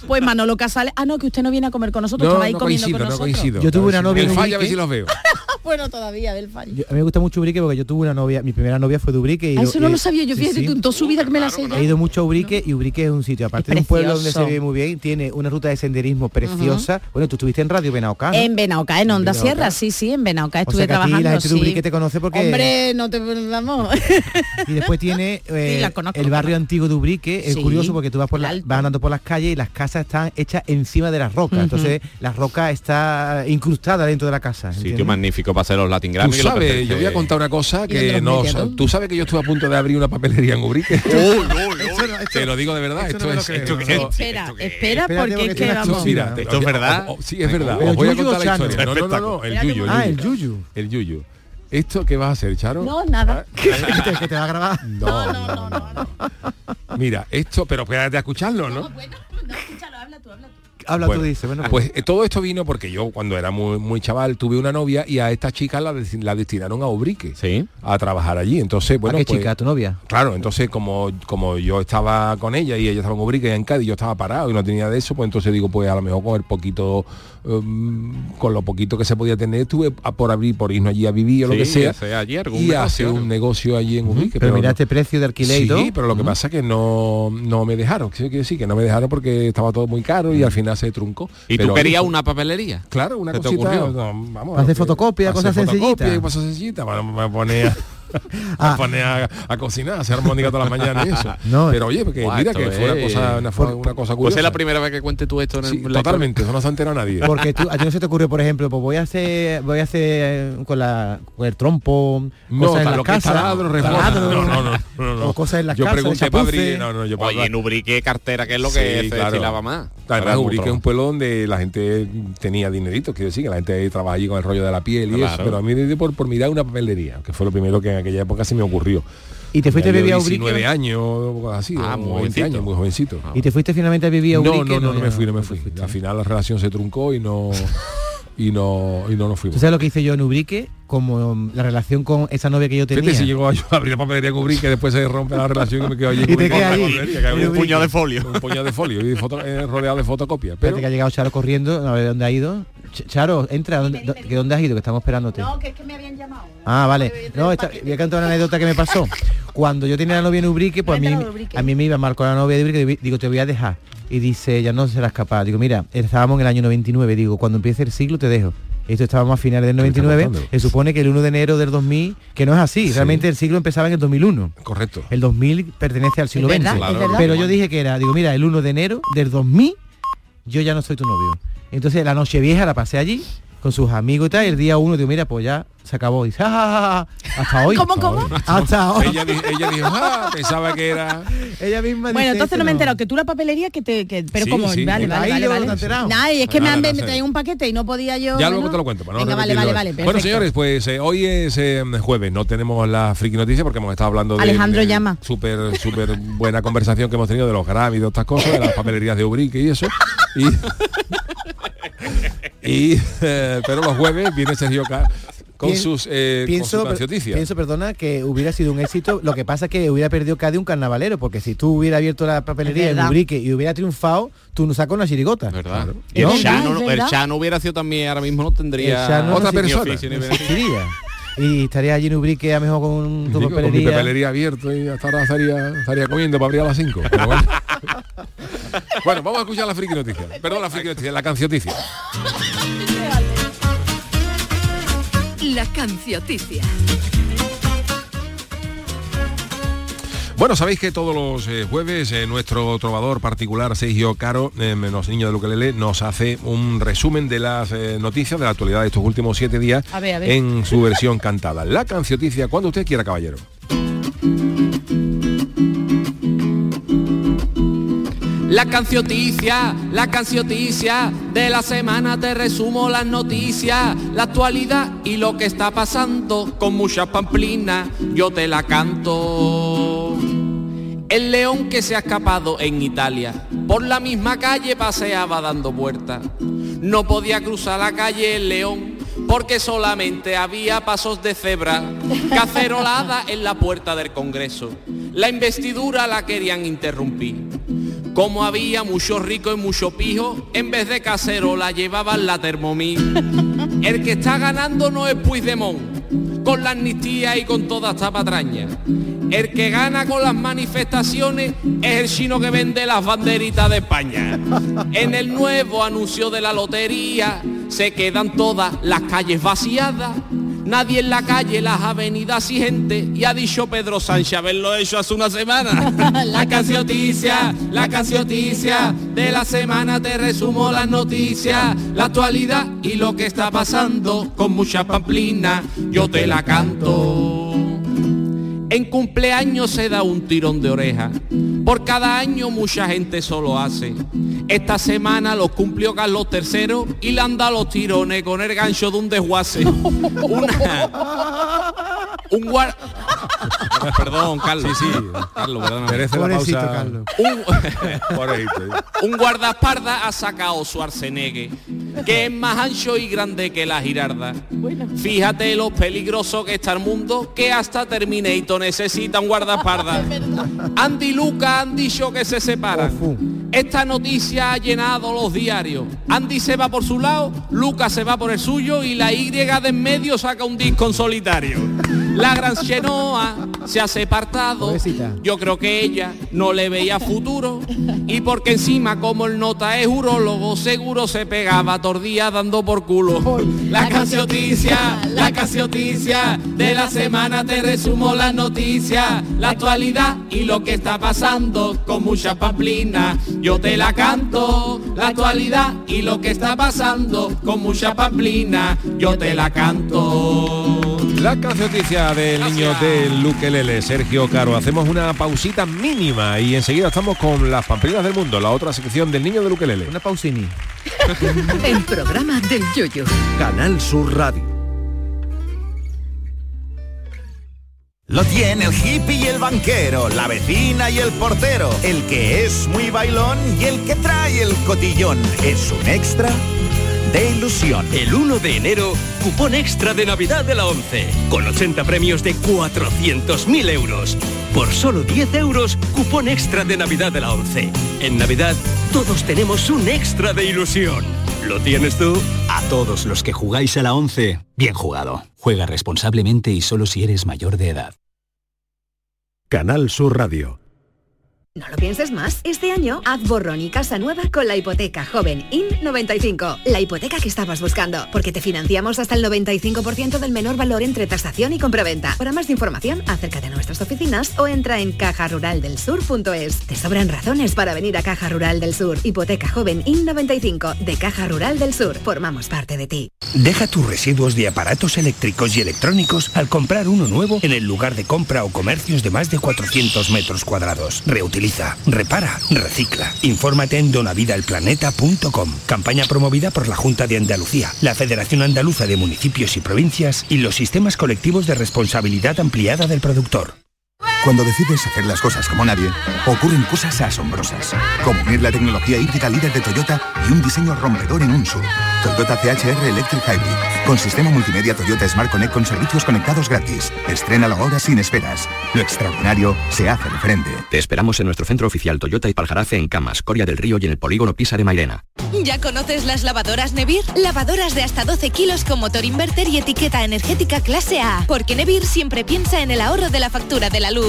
Speaker 2: Pues Manolo Casales, ah no, que usted no viene a comer con nosotros,
Speaker 1: No,
Speaker 2: estaba ahí
Speaker 1: no
Speaker 2: comiendo
Speaker 1: coincido,
Speaker 2: con
Speaker 1: no
Speaker 2: nosotros.
Speaker 1: coincido.
Speaker 7: Yo tuve una novia
Speaker 1: El
Speaker 7: en
Speaker 1: falla a ver si los veo. *laughs*
Speaker 2: bueno, todavía del fallo.
Speaker 7: Yo- a mí me gusta mucho Ubrique porque yo tuve una novia, mi primera novia fue de Ubrique. Y
Speaker 2: Ah, eso no
Speaker 7: y-
Speaker 2: lo sabía yo,
Speaker 7: sí,
Speaker 2: fíjate
Speaker 7: sí.
Speaker 2: tú, en toda su vida que me la sé ya.
Speaker 7: He ido mucho a Ubrique y Ubrique es un sitio, aparte de un pueblo donde se vive muy bien, tiene una ruta de senderismo preciosa. Bueno, tú estuviste en Radio Benaocá, ¿no?
Speaker 2: En Benaoca, en Onda
Speaker 7: En Benaoca.
Speaker 2: Sierra, sí, sí, en Benaoca
Speaker 7: O
Speaker 2: estuve
Speaker 7: sea que a ti
Speaker 2: trabajando.
Speaker 7: la gente de
Speaker 2: sí.
Speaker 7: Ubrique te conoce porque...
Speaker 2: Hombre, no te vamos. *laughs*
Speaker 7: Y después tiene *laughs* eh,
Speaker 2: Sí, conozco,
Speaker 7: el barrio antiguo de Ubrique, es
Speaker 2: Sí,
Speaker 7: curioso porque tú vas, por la- vas andando por las calles y las casas están hechas encima de las rocas. Entonces la roca está incrustada dentro de la casa.
Speaker 8: Sitio
Speaker 7: ¿entiendes?
Speaker 8: Magnífico para hacer los Latin
Speaker 1: Tú
Speaker 8: Grammy. lo
Speaker 1: sabes, yo voy a contar una cosa
Speaker 2: ¿Y
Speaker 1: que no...
Speaker 2: metías tú?
Speaker 1: Tú sabes que yo estuve a punto de abrir una papelería en Ubrique. *laughs*
Speaker 7: Esto no- esto-
Speaker 1: Te lo digo de verdad,
Speaker 7: esto
Speaker 1: esto
Speaker 7: no
Speaker 1: es... esto
Speaker 7: no.
Speaker 1: es-
Speaker 2: espera, espera, porque es que vamos.
Speaker 1: Mira,
Speaker 8: ¿Esto es verdad?
Speaker 1: o- o- sí, es verdad. Os voy a contar la historia. No, no, no, no, el Yuyu.
Speaker 7: Ah, el
Speaker 1: Yuyu. El Yuyu. ¿Esto qué vas a hacer, Charo?
Speaker 2: No, nada. *laughs* *laughs*
Speaker 7: que, te, que te va a grabar.
Speaker 1: No, no, no, no. Mira, esto, pero espérate a escucharlo, ¿no?
Speaker 2: Bueno, no, escúchalo, habla tú, habla tú.
Speaker 7: Habla
Speaker 1: Bueno,
Speaker 7: tú, dice. Bueno,
Speaker 1: Pues eh, todo esto vino porque yo cuando era muy, muy chaval tuve una novia y a esta chica la, la destinaron a Ubrique
Speaker 8: Sí.
Speaker 1: a trabajar allí. Entonces, bueno,
Speaker 7: ¿A qué
Speaker 1: pues,
Speaker 7: chica? ¿A tu novia?
Speaker 1: Claro, entonces como, como yo estaba con ella y ella estaba en Ubrique y en Cádiz, yo estaba parado y no tenía de eso, pues entonces digo, pues a lo mejor con el poquito, um, con lo poquito que se podía tener, estuve a- por abrir, por irnos allí a vivir o lo que sea.
Speaker 8: hacer allí algún
Speaker 1: y
Speaker 8: negocio,
Speaker 1: hacer un negocio allí en Ubrique.
Speaker 7: Pero mira este precio de alquiler todo.
Speaker 1: Sí, pero lo que pasa es que no, no me dejaron. Quiero decir que no me dejaron porque estaba todo muy caro y al final se truncó.
Speaker 8: ¿Y
Speaker 1: Pero
Speaker 8: tú querías una papelería?
Speaker 1: Claro, una
Speaker 8: ¿Se te
Speaker 1: cosita.
Speaker 8: ocurrió?
Speaker 1: no, vamos,
Speaker 7: hacer
Speaker 1: que-
Speaker 7: fotocopia, cosas sencillitas.
Speaker 1: cosas sencillitas. Bueno, me ponía *laughs* a poner a, a cocinar, a hacer armónica todas las mañanas y eso. *laughs*
Speaker 7: No,
Speaker 1: Pero oye, porque mira que fue una
Speaker 11: es-
Speaker 1: cosa, una, fue una cosa
Speaker 11: Pues
Speaker 1: curiosa.
Speaker 11: es la primera vez que cuente tú esto en el
Speaker 1: Sí,
Speaker 11: la
Speaker 1: totalmente, eso no se ha enterado nadie.
Speaker 7: Porque tú, a ti no se te ocurre, por ejemplo, pues voy a hacer, voy a hacer eh, con, la, con el trompo,
Speaker 1: No,
Speaker 7: cosas en la
Speaker 1: lo
Speaker 7: casa,
Speaker 1: taladro,
Speaker 7: taladro,
Speaker 1: No, no, no, no, no.
Speaker 7: o cosas en la
Speaker 1: Yo
Speaker 7: casa,
Speaker 1: pregunté para no, no, yo para
Speaker 11: Oye, en Ubrique cartera, que es lo que
Speaker 1: Sí,
Speaker 11: se
Speaker 1: claro.
Speaker 11: destilaba más.
Speaker 1: Además, Ubrique es un pueblo donde la gente tenía dinerito, quiero decir, que la gente trabaja allí con el rollo de la piel y
Speaker 11: Claro.
Speaker 1: eso, pero a mí me dio por, por mirar una papelería, que fue lo primero que aquella época se me ocurrió.
Speaker 7: ¿Y te fuiste a vivir a Ubrique?
Speaker 1: 19 años, así,
Speaker 11: Ah, muy
Speaker 1: 20 años, muy jovencito.
Speaker 7: ¿Y te fuiste finalmente a vivir a
Speaker 1: No,
Speaker 7: Ubrique?
Speaker 1: no, no, no me
Speaker 7: ya-
Speaker 1: fui, no me fui. Al final la relación se truncó y no *laughs* y no y no nos
Speaker 7: ¿Tú
Speaker 1: fuimos.
Speaker 7: sabes lo que hice yo en Ubrique? Como um, la relación con esa novia que yo tenía.
Speaker 1: Si llegó a abrir la papelería con Ubrique, después se rompe la relación y me quedo allí. *laughs*
Speaker 7: Y te quedas allí.
Speaker 1: un puñado de
Speaker 11: folio.
Speaker 1: Un puñado de folio y eh, rodeado de fotocopias. Pero
Speaker 7: que ha llegado Charo corriendo, a ver dónde ha ido. Ch- Charo, entra, ¿dónde, do- que ¿dónde has ido? Que estamos esperándote.
Speaker 2: No, que es que me habían llamado.
Speaker 7: Ah, vale. No, esta- voy a contar una anécdota que me pasó. Cuando yo tenía la novia en Ubrique, pues a mí, a mí me iba mal con la novia de Ubrique, digo, te voy a dejar. Y dice, ella no serás capaz. Digo, mira, estábamos en el año 99, digo, cuando empiece el siglo te dejo. Esto estábamos a finales del 99,
Speaker 1: contando?
Speaker 7: se supone que el 1 de enero del 2000, que no es así,
Speaker 1: Sí.
Speaker 7: realmente el siglo empezaba en el 2001.
Speaker 1: correcto.
Speaker 7: El 2000 pertenece al siglo XX.
Speaker 2: Claro.
Speaker 7: Pero yo dije que era, digo, mira, el 1 de enero del 2000 yo ya no soy tu novio. Entonces la noche vieja la pasé allí con sus amigos y tal, y el día uno digo, mira, pues ya se acabó. Y dice, "Ja, ja, ja, ja". hasta hoy.
Speaker 2: ¿Cómo,
Speaker 7: Hasta
Speaker 2: cómo?
Speaker 7: hoy. Hasta hoy.
Speaker 1: Ella, ella dijo, ah, pensaba que era. *laughs*
Speaker 7: Ella misma
Speaker 2: Bueno, entonces no me he enterado que tú la papelería que te que, pero
Speaker 1: Sí,
Speaker 2: como
Speaker 1: sí,
Speaker 2: vale, vale,
Speaker 7: ¿Ahí
Speaker 2: vale,
Speaker 7: no
Speaker 2: vale. Nada, y es que
Speaker 1: Nada,
Speaker 2: me han me traído un paquete y no podía yo.
Speaker 1: Ya luego te lo cuento. para no
Speaker 2: Venga, vale, vale, vale.
Speaker 1: bueno, señores, pues eh, hoy es eh, jueves, no tenemos la friki noticia porque hemos estado hablando de
Speaker 2: Alejandro
Speaker 1: de
Speaker 2: llama.
Speaker 1: súper súper buena conversación que hemos tenido de los Grammy y de estas cosas, de las papelerías de Ubrique y eso. Y, *laughs* y, eh, pero los jueves viene Sergio Ca- con
Speaker 7: Pien-
Speaker 1: sus eh,
Speaker 7: pienso,
Speaker 1: con sus noticias.
Speaker 7: pienso, perdona, que hubiera sido un éxito. Lo que pasa es que hubiera perdido Cádiz un carnavalero, porque si tú hubieras abierto la papelería en. Ubrique y hubiera triunfado, tú nos sacas una chirigota.
Speaker 11: ¿Verdad?
Speaker 7: ¿No?
Speaker 11: Y el, Chano,
Speaker 2: verdad, es
Speaker 11: el
Speaker 2: verdad.
Speaker 11: Chano hubiera sido también, ahora mismo no tendría
Speaker 7: El Chano
Speaker 1: otra
Speaker 7: no
Speaker 1: persona.
Speaker 7: Y estaría allí en Ubrique a lo mejor con tu
Speaker 1: Digo, con mi
Speaker 7: papelería.
Speaker 1: papelería abierto y hasta ahora estaría, estaría comiendo para abrir a las 5. Bueno. *laughs* Bueno, vamos a escuchar la friki noticia. Perdón, la friki noticia, la cancioticia.
Speaker 5: La cancioticia.
Speaker 1: Bueno, sabéis que todos los eh, jueves eh, nuestro trovador particular Sergio Caro, eh, menos niño de Luquelele, nos hace un resumen de las noticias de la actualidad de estos últimos siete días
Speaker 2: A ver, a ver.
Speaker 1: en su versión cantada. La cancioticia, cuando usted quiera, caballero.
Speaker 11: La cancioticia, la cancioticia de la semana te resumo las noticias, la actualidad y lo que está pasando con muchas pamplinas, yo te la canto. El león que se ha escapado en Italia, por la misma calle paseaba dando vueltas. No podía cruzar la calle el león porque solamente había pasos de cebra, cacerolada en la puerta del Congreso. La investidura la querían interrumpir. Como había mucho rico y mucho pijo, en vez de cacerola llevaban la termomí. *laughs* El que está ganando no es Puigdemont, con la amnistía y con toda esta patraña. El que gana con las manifestaciones es el chino que vende las banderitas de España. *laughs* En el nuevo anuncio de la lotería se quedan todas las calles vaciadas. Nadie en la calle, las avenidas y gente. Y ha dicho Pedro Sánchez haberlo hecho hace una semana. *laughs* la cancioticia, la cancioticia de la semana te resumo las noticias, la actualidad y lo que está pasando con muchas pamplinas. Yo te la canto. En cumpleaños se da un tirón de oreja. Por cada año mucha gente solo hace. Esta semana los cumplió Carlos III y le han dado los tirones con el gancho de un desguace. *laughs* Una, un guar... Perdón, Carlos.
Speaker 1: Sí, sí.
Speaker 11: Carlos.
Speaker 1: Merece la pausa.
Speaker 7: Carlos.
Speaker 11: Un, *laughs*
Speaker 1: Pobrecito.
Speaker 11: un guardaespaldas ha sacado su arsenegue, que es más ancho y grande que la girarda. Fíjate lo peligroso que está el mundo, que hasta Terminator necesita un guardaespaldas. *laughs* Andy y Luca han dicho que se separan. Esta noticia ha llenado los diarios. Andy se va por su lado, Luca se va por el suyo y la Y de en medio saca un disco en solitario. La gran Chenoa se ha separado.
Speaker 7: Pobrecita.
Speaker 11: Yo creo que ella no le veía futuro y porque encima como el nota es urólogo seguro se pegaba todo el día dando por culo. La cancioticia, la cancioticia, de la semana te resumo las noticias, la actualidad y lo que está pasando con mucha pamplina. Yo te la canto, la actualidad y lo que está pasando con mucha pamplina. Yo te la canto.
Speaker 1: La cancioticia del niño del Luquelele, Sergio Caro. Hacemos una pausita mínima y enseguida estamos con las pamplinas del mundo, la otra sección del niño del Luquelele.
Speaker 7: Una pausini. *laughs*
Speaker 5: El programa del yoyo.
Speaker 4: Canal Sur Radio.
Speaker 12: Lo tiene el hippie y el banquero, la vecina y el portero, el que es muy bailón y el que trae el cotillón. Es un extra de ilusión.
Speaker 13: El 1 de enero, cupón extra de Navidad de la 11, con 80 premios de 400.000 euros. Por solo 10 euros, cupón extra de Navidad de la 11. En Navidad, todos tenemos un extra de ilusión. ¿Lo tienes tú?
Speaker 14: A todos los que jugáis a la 11, bien jugado. Juega responsablemente y solo si eres mayor de edad.
Speaker 4: Canal Sur Radio.
Speaker 15: No lo pienses más. Este año haz borrón y casa nueva con la hipoteca joven IN95. La hipoteca que estabas buscando. Porque te financiamos hasta el 95% del menor valor entre tasación y compraventa. Para más información, acércate a nuestras oficinas o entra en cajaruraldelsur.es. Te sobran razones para venir a Caja Rural del Sur. Hipoteca joven IN95 de Caja Rural del Sur. Formamos parte de ti.
Speaker 6: Deja tus residuos de aparatos eléctricos y electrónicos al comprar uno nuevo en el lugar de compra o comercios de más de 400 metros cuadrados. Reutiliza, repara, recicla. Infórmate en donavidalplaneta.com. Campaña promovida por la Junta de Andalucía, la Federación Andaluza de Municipios y Provincias y los sistemas colectivos de responsabilidad ampliada del productor.
Speaker 16: Cuando decides hacer las cosas como nadie, ocurren cosas asombrosas. Como unir la tecnología híbrida líder de Toyota y un diseño rompedor en un SUV. Toyota CHR Electric Hybrid. Con sistema multimedia Toyota Smart Connect con servicios conectados gratis. Estrénalo ahora sin esperas. Lo extraordinario se hace de frente.
Speaker 17: Te esperamos en nuestro centro oficial Toyota y Paljarafe en Camas, Coria del Río y en el polígono Pisa de Mairena.
Speaker 18: ¿Ya conoces las lavadoras Nevir? Lavadoras de hasta 12 kilos con motor inverter y etiqueta energética clase A. Porque Nevir siempre piensa en el ahorro de la factura de la luz.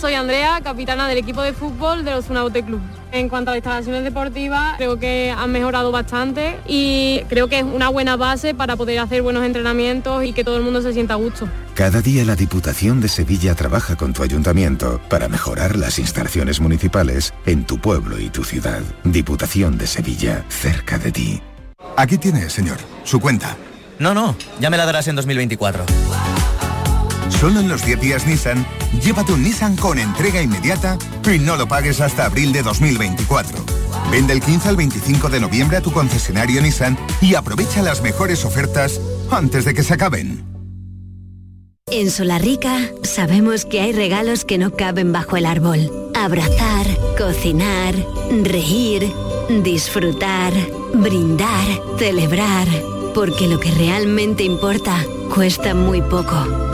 Speaker 9: Soy Andrea, capitana del equipo de fútbol de los Zunaute Club. En cuanto a las instalaciones deportivas, creo que han mejorado bastante y creo que es una buena base para poder hacer buenos entrenamientos y que todo el mundo se sienta a gusto.
Speaker 19: Cada día la Diputación de Sevilla trabaja con tu ayuntamiento para mejorar las instalaciones municipales en tu pueblo y tu ciudad. Diputación de Sevilla, cerca de ti.
Speaker 16: Aquí tiene, señor, su cuenta.
Speaker 20: No, no, ya me la darás en 2024.
Speaker 16: Solo en los 10 días Nissan, llévate un Nissan con entrega inmediata y no lo pagues hasta abril de 2024. Vende el 15 al 25 de noviembre a tu concesionario Nissan y aprovecha las mejores ofertas antes de que se acaben.
Speaker 21: En Solarrica sabemos que hay regalos que no caben bajo el árbol. Abrazar, cocinar, reír, disfrutar, brindar, celebrar. Porque lo que realmente importa cuesta muy poco.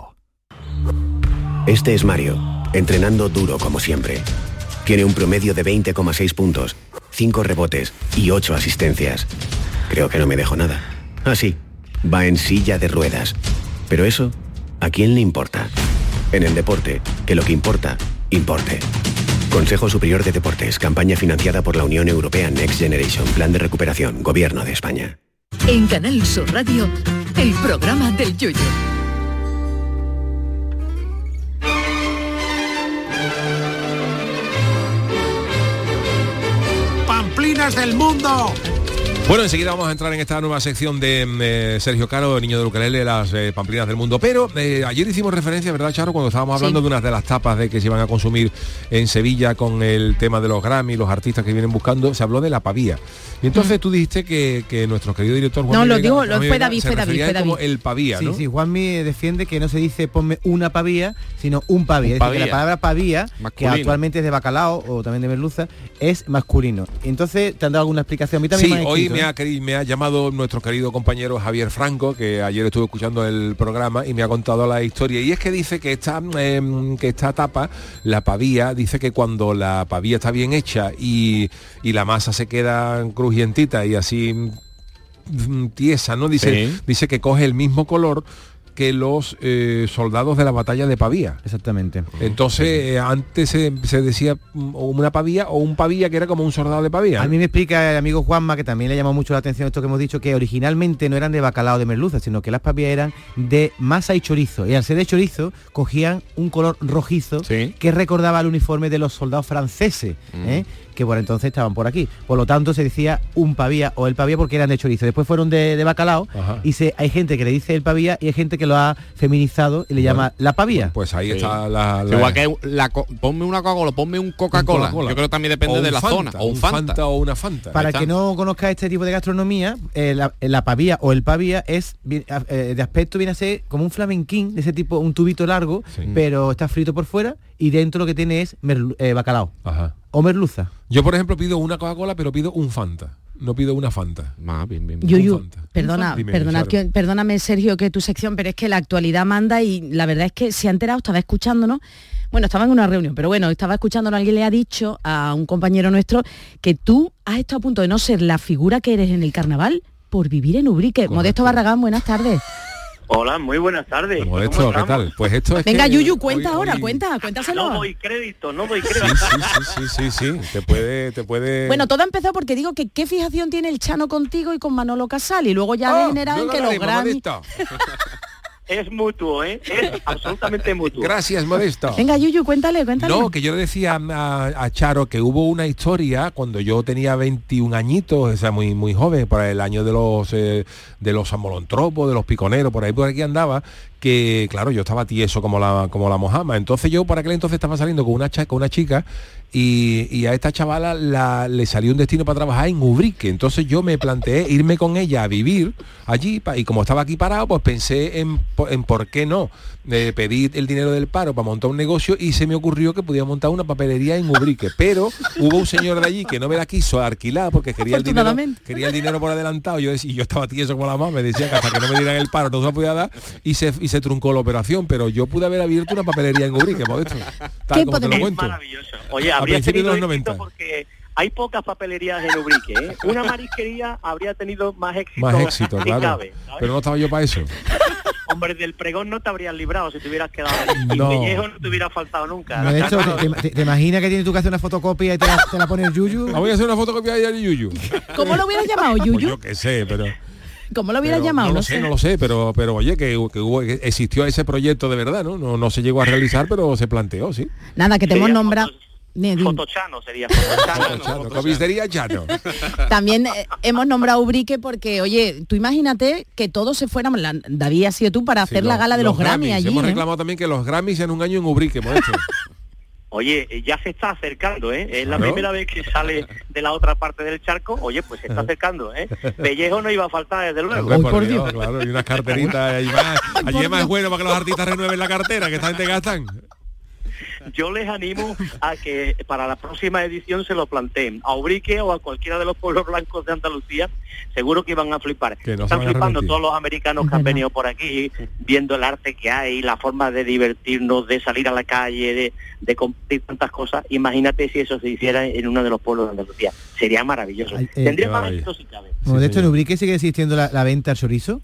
Speaker 22: Este es Mario, entrenando duro como siempre. Tiene un promedio de 20,6 puntos, 5 rebotes y 8 asistencias. Creo que no me dejo nada. Así, va en silla de ruedas. Pero eso, ¿a quién le importa? En el deporte, que lo que importa, importe. Consejo Superior de Deportes, campaña financiada por la Unión Europea Next Generation, Plan de Recuperación, Gobierno de España.
Speaker 5: En Canal Sur Radio, el programa del Yoyo.
Speaker 23: Del mundo.
Speaker 1: Bueno, enseguida vamos a entrar en esta nueva sección de eh, Sergio Caro, niño de Ukelele, las eh, pamplinas del mundo. Pero eh, ayer hicimos referencia, ¿verdad, Charo? Cuando estábamos hablando
Speaker 24: Sí.
Speaker 1: de unas de las tapas de que se iban a consumir en Sevilla con el tema de los Grammy, los artistas que vienen buscando, se habló de la pavía. Y entonces tú dijiste que, que nuestro querido director Juan
Speaker 24: No, lo digo, lo- fue
Speaker 1: Vega
Speaker 24: David,
Speaker 1: se
Speaker 24: fue David,
Speaker 1: refería
Speaker 24: fue
Speaker 1: como
Speaker 24: David.
Speaker 1: el pavía,
Speaker 7: Sí,
Speaker 1: ¿no?
Speaker 7: sí, Juanmi defiende que no se dice ponme una pavía, sino un pavía.
Speaker 1: Un
Speaker 7: Es decir, que la palabra pavía, que
Speaker 1: Masculino.
Speaker 7: actualmente es de bacalao o también de merluza, es masculino. Entonces, ¿te han dado alguna explicación? A mí también
Speaker 1: Sí,
Speaker 7: me han
Speaker 1: hoy
Speaker 7: escrito,
Speaker 1: me
Speaker 7: ¿eh?
Speaker 1: ha, me ha llamado nuestro querido compañero Javier Franco, que ayer estuve escuchando el programa y me ha contado la historia. Y es que dice que esta, em, que esta tapa, la pavía, dice que cuando la pavía está bien hecha y, y la masa se queda crujientita y así mm, tiesa, ¿no? Dice,
Speaker 7: Sí.
Speaker 1: dice que coge el mismo color que los eh, soldados de la batalla de Pavía.
Speaker 7: Exactamente.
Speaker 1: Entonces, eh, antes se, se decía mm, una pavía o un pavía que era como un soldado de Pavía.
Speaker 7: A mí me explica el amigo Juanma, que también le llamó mucho la atención esto que hemos dicho, que originalmente no eran de bacalao de merluza, sino que las papias eran de masa y chorizo. Y al ser de chorizo, cogían un color rojizo que recordaba al uniforme de los soldados franceses,
Speaker 1: Mm.
Speaker 7: ¿eh? Que por entonces estaban por aquí. Por lo tanto, se decía un pavía o el pavía porque eran de chorizo. Después fueron de, de bacalao
Speaker 1: Ajá.
Speaker 7: y se, hay gente que le dice el pavía y hay gente que lo ha feminizado y le llama la pavía.
Speaker 1: Pues ahí
Speaker 11: Sí.
Speaker 1: está la, la-
Speaker 11: Igual que la co- ponme una Coca-Cola, ponme un Coca-Cola. Yo creo que también depende de la
Speaker 1: Fanta,
Speaker 11: zona. O un Fanta.
Speaker 1: o una Fanta.
Speaker 7: Para el que no conozca este tipo de gastronomía, eh, la, la pavía o el pavía es eh, de aspecto viene a ser como un flamenquín de ese tipo, un tubito largo, pero está frito por fuera y dentro lo que tiene es merlu- eh, bacalao
Speaker 1: Ajá.
Speaker 7: o merluza.
Speaker 1: Yo, por ejemplo, pido una Coca-Cola, pero pido un Fanta. No pido una Fanta.
Speaker 11: bien, bien.
Speaker 24: Yuyu, perdona,
Speaker 1: Dime,
Speaker 24: perdona que- perdóname Sergio que tu sección, pero es que la actualidad manda y la verdad es que se ha enterado, estaba escuchándonos, bueno, estaba en una reunión, pero bueno, estaba escuchándonos, alguien le ha dicho a un compañero nuestro que tú has estado a punto de no ser la figura que eres en el carnaval por vivir en Ubrique. Modesto Barragán, buenas tardes. *laughs*
Speaker 25: Hola, muy buenas tardes.
Speaker 1: Modesto,
Speaker 25: ¿Cómo
Speaker 1: ¿qué tal? Pues esto es
Speaker 24: Venga,
Speaker 1: que
Speaker 24: Yuyu,
Speaker 1: hoy-
Speaker 24: cuenta ahora,
Speaker 1: hoy-
Speaker 24: cuenta, cuéntaselo.
Speaker 25: No doy crédito, no doy crédito.
Speaker 1: sí, sí, sí, sí, sí. Te puede, te puede.
Speaker 24: Bueno, todo empezó porque digo que qué fijación tiene el Chano contigo y con Manolo Casal y luego ya degenerado en
Speaker 1: luego
Speaker 24: que los
Speaker 1: hablaremos,
Speaker 24: Grammy... *laughs*
Speaker 25: Es mutuo, ¿eh? Es absolutamente mutuo.
Speaker 1: Gracias, Modesto.
Speaker 24: Venga, Yuyu, cuéntale, cuéntale.
Speaker 1: No, que yo le decía a, a Charo que hubo una historia cuando yo tenía 21 añitos, o sea, muy muy joven, por el año de los eh, de los amolontropos, de los piconeros, por ahí por aquí andaba, que claro, yo estaba tieso como la como la mojama. Entonces yo por aquel entonces estaba saliendo con una con una chica y, y a esta chavala la- le salió un destino para trabajar en Ubrique. Entonces yo me planteé irme con ella a vivir allí y como estaba aquí parado, pues pensé en, en por qué no eh, pedir el dinero del paro para montar un negocio y se me ocurrió que podía montar una papelería en Ubrique. Pero hubo un señor de allí que no me la quiso alquilar porque quería el dinero, quería el dinero por adelantado. Yo, decía- y yo estaba tieso como la mamá, me decía que hasta que no me dieran el paro no se la podía dar y se, y se truncó la operación. Pero yo pude haber abierto una papelería en Ubrique, Modesto. Tal como te lo
Speaker 25: Es
Speaker 1: cuento.
Speaker 25: maravilloso. Oye, habría
Speaker 1: de
Speaker 25: tenido
Speaker 1: los
Speaker 25: éxito
Speaker 1: 90.
Speaker 25: porque hay pocas papelerías en Ubrique, ¿eh? *laughs* Una marisquería habría tenido más éxito.
Speaker 1: Más éxito,
Speaker 25: si
Speaker 1: claro.
Speaker 25: cabe.
Speaker 1: Pero no estaba yo para eso.
Speaker 25: Hombre, del pregón no te habrías librado si te hubieras quedado ahí. Y
Speaker 1: No.
Speaker 25: pellejo no te hubiera faltado nunca.
Speaker 7: De hecho, te, te- te imaginas que tienes tú que hacer una fotocopia y te la, te la pone el Yuyu?
Speaker 1: Ah, voy a hacer una fotocopia de Yuyu.
Speaker 24: ¿Cómo lo hubieras llamado,
Speaker 1: Pues
Speaker 24: Yuyu?
Speaker 1: yo qué sé, pero...
Speaker 24: ¿Cómo lo hubieras
Speaker 1: pero
Speaker 24: llamado?
Speaker 1: No lo sé, no lo sé, pero, pero oye, que, que hubo, que existió ese proyecto de verdad, ¿no? ¿no? No se llegó a realizar, pero se planteó, sí.
Speaker 24: Nada, que te hemos nombrado...
Speaker 25: Fotochano sería Fotochano.
Speaker 1: Chano, comisaría Chano. *laughs*
Speaker 24: También eh, hemos nombrado Ubrique porque, oye, tú imagínate que todos se fueran, la- David ha sido tú para hacer la gala de los, Grammy allí.
Speaker 1: Hemos
Speaker 24: ¿eh?
Speaker 1: reclamado también que los Grammys en un año en Ubrique, hemos hecho. *laughs*
Speaker 25: Oye, eh, ya se está acercando, ¿eh? Es la primera vez que sale de la otra parte del charco. Oye, pues se está acercando, ¿eh? Pellejo no iba a faltar, desde luego.
Speaker 1: Hombre, por Dios, claro, y unas carteritas. y más- *laughs* allí es más bueno para que los artistas renueven la cartera, que esta gente gastan.
Speaker 25: Yo les animo a que para la próxima edición se lo planteen a Ubrique o a cualquiera de los pueblos blancos de Andalucía. Seguro que van a flipar.
Speaker 1: No
Speaker 25: Están flipando todos los americanos que han venido por aquí, viendo el arte que hay, la forma de divertirnos, de salir a la calle, de, de compartir tantas cosas. Imagínate si eso se hiciera en uno de los pueblos de Andalucía. Sería maravilloso.
Speaker 7: Ay, eh,
Speaker 25: Tendría más éxito si cabe.
Speaker 7: Modesto, ¿en Ubrique sigue existiendo la, la venta al chorizo?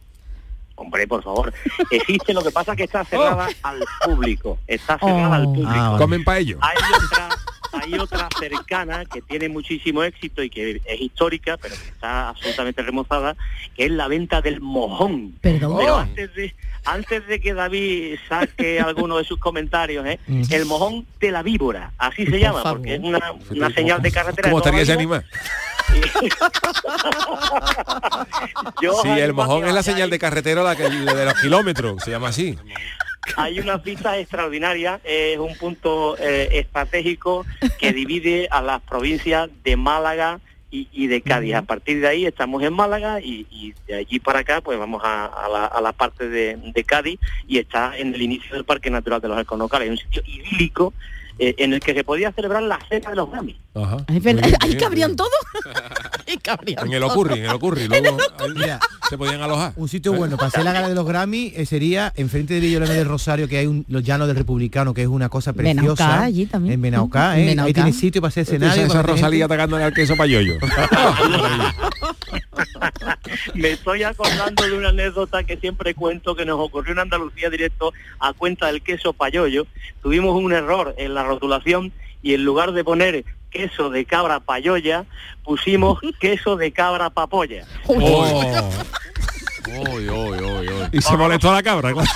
Speaker 25: Hombre, por favor. Existe, lo que pasa es que está cerrada *laughs* al público. Está cerrada al público.
Speaker 1: Ah, vale. Comen para ello.
Speaker 25: Hay *laughs* otra, hay otra cercana que tiene muchísimo éxito y que es histórica, pero que está absolutamente remozada, que es la venta del mojón.
Speaker 24: Perdón.
Speaker 25: Pero
Speaker 24: Oh.
Speaker 25: antes de antes de que David saque *laughs* alguno de sus comentarios, ¿eh?
Speaker 1: Mm.
Speaker 25: el mojón de la víbora, así se
Speaker 24: Por
Speaker 25: llama,
Speaker 24: favor.
Speaker 25: porque es una, una señal de carretera.
Speaker 1: ¿Cómo estaría ese animal?
Speaker 25: Yo
Speaker 1: Sí, el mojón es la señal de carretero la que, de los kilómetros, se llama así.
Speaker 25: Hay una pista extraordinaria, es un punto eh, estratégico que divide a las provincias de Málaga y, y de Cádiz. A partir de ahí estamos en Málaga y, y de allí para acá pues vamos a, a la, a la parte de, de Cádiz y está en el inicio del Parque Natural de los Alconocales, un sitio idílico eh, en el que se podía celebrar la cena de los Grammy.
Speaker 1: Ajá.
Speaker 24: Ahí cabrían todo. *laughs* ahí cabrían
Speaker 1: En el ocurri, en el ocurri. *laughs* Luego ahí se podían alojar.
Speaker 7: Un sitio bueno para hacer la gala de los Grammy eh, sería enfrente de Villolena del Rosario, que hay un, los llanos del Republicano, que es una cosa
Speaker 24: Benaucá,
Speaker 7: preciosa.
Speaker 24: allí también.
Speaker 7: En Benaucá,
Speaker 24: En
Speaker 7: ¿eh?
Speaker 24: Benaucá.
Speaker 7: Ahí tiene sitio para hacer escenario.
Speaker 1: Esa,
Speaker 7: para
Speaker 1: Rosalía atacando al queso payoyo. *laughs* *laughs*
Speaker 25: Me estoy acordando de una anécdota que siempre cuento que nos ocurrió en Andalucía directo a cuenta del queso payoyo. Tuvimos un error en la rotulación y en lugar de poner queso de cabra payoya, pusimos *laughs* queso de cabra papoya.
Speaker 1: Oh. *laughs* Y se molestó la cabra, claro.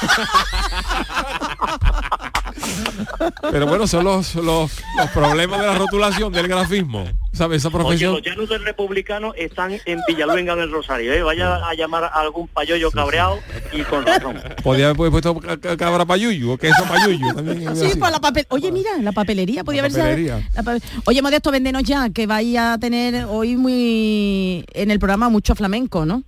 Speaker 1: Pero bueno, son los, los, los problemas de la rotulación, del grafismo. ¿Sabes? Esa
Speaker 25: Oye,
Speaker 1: profesión.
Speaker 25: los llanos del republicano están en Villaluenga del Rosario. ¿eh? Vaya a llamar a algún payoyo cabreado y con razón.
Speaker 1: Podía haber puesto ca- ca- cabra payuyu o queso payuyu. También,
Speaker 24: Sí,
Speaker 1: así.
Speaker 24: pues la papel. Oye, mira, la papelería podía haberse.
Speaker 1: papelería.
Speaker 24: la pape- Oye, Modesto, véndenos ya, que vais a tener hoy muy en el programa mucho flamenco, ¿no?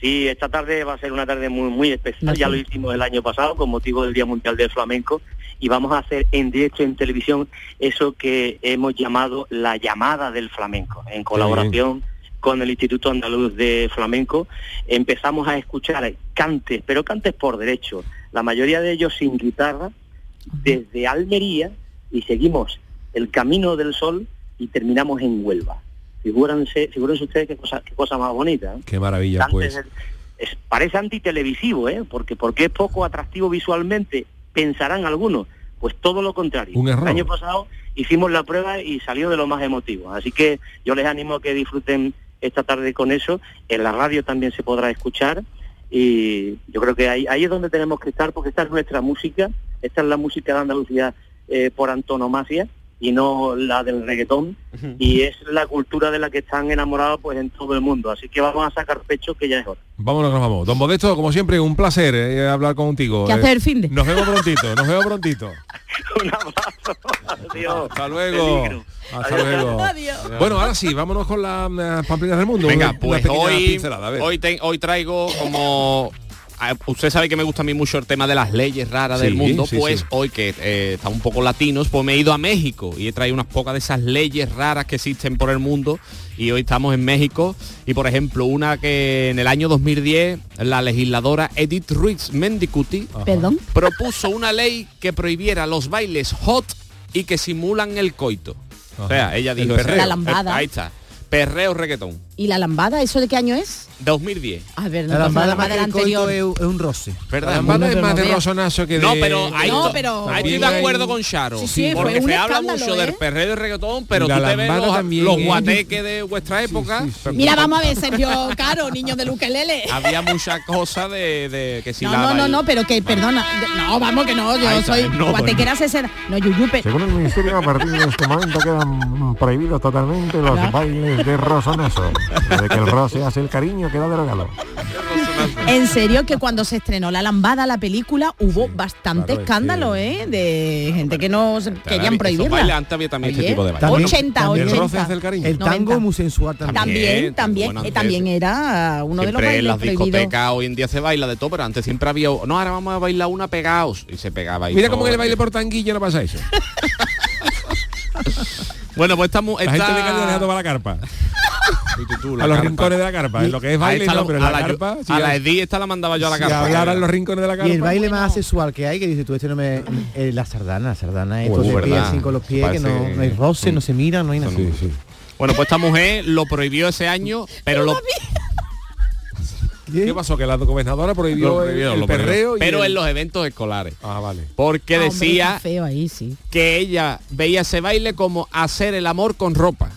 Speaker 25: Sí, esta tarde va a ser una tarde muy muy especial. Ya lo hicimos el año pasado con motivo del Día Mundial del Flamenco y vamos a hacer en directo en televisión eso que hemos llamado la llamada del flamenco, en colaboración con el Instituto Andaluz de Flamenco. Empezamos a escuchar cantes, pero cantes por derecho, la mayoría de ellos sin guitarra, desde Almería y seguimos el Camino del Sol y terminamos en Huelva. Figúrense, figúrense ustedes qué cosa, qué cosa más bonita. ¿eh?
Speaker 1: Qué maravilla,
Speaker 25: Antes
Speaker 1: pues.
Speaker 25: es- parece antitelevisivo, ¿eh? Porque, porque es poco atractivo visualmente, pensarán algunos. Pues todo lo contrario.
Speaker 1: Un error.
Speaker 25: El año pasado hicimos la prueba y salió de lo más emotivo. Así que yo les animo a que disfruten esta tarde con eso. En la radio también se podrá escuchar. Y yo creo que ahí, ahí es donde tenemos que estar, porque esta es nuestra música, esta es la música de Andalucía eh, por antonomasia y no la del reggaetón y es la cultura de la que están enamorados pues en todo el mundo así que vamos a sacar pecho que ya es hora
Speaker 1: Vámonos, nos vamos. Don Modesto, como siempre, un placer eh, hablar contigo.
Speaker 24: ¿Qué
Speaker 1: eh.
Speaker 24: hace el fin de?
Speaker 1: Nos vemos prontito, nos vemos prontito. *laughs*
Speaker 25: Adiós.
Speaker 1: Hasta luego.
Speaker 25: Peligro.
Speaker 1: Hasta
Speaker 25: Adiós.
Speaker 1: luego.
Speaker 24: Adiós.
Speaker 1: Bueno, ahora sí, vámonos con las pamplinas del mundo.
Speaker 11: Venga,
Speaker 1: Una-
Speaker 11: pues hoy, hoy, te- hoy traigo como... a- Usted sabe que me gusta a mí mucho el tema de las leyes raras
Speaker 1: Sí,
Speaker 11: del mundo,
Speaker 1: sí,
Speaker 11: pues
Speaker 1: sí.
Speaker 11: hoy que eh, está un poco latinos, pues me he ido a México y he traído unas pocas de esas leyes raras que existen por el mundo y hoy estamos en México y por ejemplo una que en el año 2010 la legisladora Edith Ruiz Mendicuti
Speaker 24: Perdón.
Speaker 11: propuso una ley que prohibiera los bailes hot y que simulan el coito. O sea, ella
Speaker 1: El
Speaker 11: dijo...
Speaker 1: perreo.
Speaker 24: La lambada.
Speaker 11: Ahí está. Perreo reggaetón.
Speaker 24: ¿Y la lambada, eso de qué año es?
Speaker 11: 2010.
Speaker 24: A ver, no,
Speaker 7: La
Speaker 24: pues la
Speaker 7: lambada
Speaker 24: lambada anterior.
Speaker 7: es, un roce.
Speaker 11: ¿Verdad?
Speaker 1: La lambada es más de rosonazo que de...
Speaker 11: No, pero ahí,
Speaker 24: No,
Speaker 11: to-
Speaker 24: pero-
Speaker 11: ahí estoy de acuerdo con Charo.
Speaker 24: Sí, sí, fue
Speaker 11: porque se habla mucho
Speaker 24: ¿eh?
Speaker 11: del perreo y del reggaetón, pero
Speaker 1: la
Speaker 11: tú te ves
Speaker 1: lambada
Speaker 11: los,
Speaker 1: ¿eh?
Speaker 11: guateques de vuestra época.
Speaker 24: Mira, vamos a ver, Sergio Caro, niño del ukelele.
Speaker 11: Había muchas cosas de, de que si
Speaker 24: No,
Speaker 11: la
Speaker 24: no, no, no, pero que, perdona. No, vamos que no, yo
Speaker 11: Ahí está,
Speaker 24: soy
Speaker 11: no,
Speaker 24: guatequera 60. No, Yuyupe.
Speaker 23: Según el Ministerio, a partir de este momento quedan prohibidos totalmente los bailes de rosonazo. Desde que el roce hace el cariño, queda derogado.
Speaker 24: En serio que cuando se estrenó La Lambada, la película, hubo bastante
Speaker 1: claro,
Speaker 24: escándalo, ¿eh? De gente que no querían prohibirla.
Speaker 11: bailes antes había también este tipo de bailes.
Speaker 7: También-
Speaker 24: 80,
Speaker 7: también-
Speaker 1: El roce
Speaker 24: 80.
Speaker 1: hace el cariño.
Speaker 7: El tango
Speaker 24: 90.
Speaker 7: es muy sensual también.
Speaker 24: También,
Speaker 11: También,
Speaker 24: también, eh, también era uno de los
Speaker 11: Siempre en
Speaker 24: bailes
Speaker 11: las discotecas hoy en día se baila de todo, pero antes siempre había... No, ahora vamos a bailar una pegaos. Y se pegaba ahí
Speaker 1: Mira cómo en el baile por tanguilla no pasa eso. *laughs*
Speaker 11: Bueno, pues estamos...
Speaker 1: La gente de la carpa.
Speaker 11: La
Speaker 1: a los
Speaker 11: carpa.
Speaker 1: rincones de la carpa. En lo que es baile no, pero en
Speaker 11: a
Speaker 1: la
Speaker 11: la,
Speaker 1: carpa... si
Speaker 11: a la Edith esta la mandaba yo a la
Speaker 1: si
Speaker 11: carpa.
Speaker 1: hablaran los rincones de la carpa...
Speaker 7: Y el baile más
Speaker 24: Bueno.
Speaker 7: sexual que hay, que dices tú, este no me... eh, la sardana, la sardana es todo de pie,
Speaker 11: verdad.
Speaker 7: así con los pies, que no, no hay roce, no se mira, no hay nada.
Speaker 1: Sí, sí.
Speaker 11: Bueno, pues esta mujer lo prohibió ese año, pero lo,
Speaker 1: ¿Qué pasó? Que la gobernadora prohibió,
Speaker 11: lo
Speaker 1: el-
Speaker 11: prohibió,
Speaker 1: el,
Speaker 11: lo prohibió.
Speaker 1: perreo y
Speaker 11: pero
Speaker 1: el-
Speaker 11: en los eventos escolares.
Speaker 1: Ah, vale.
Speaker 11: Porque
Speaker 24: Ah, hombre,
Speaker 11: decía
Speaker 24: feo ahí, sí.
Speaker 11: que ella veía ese baile como hacer el amor con ropa.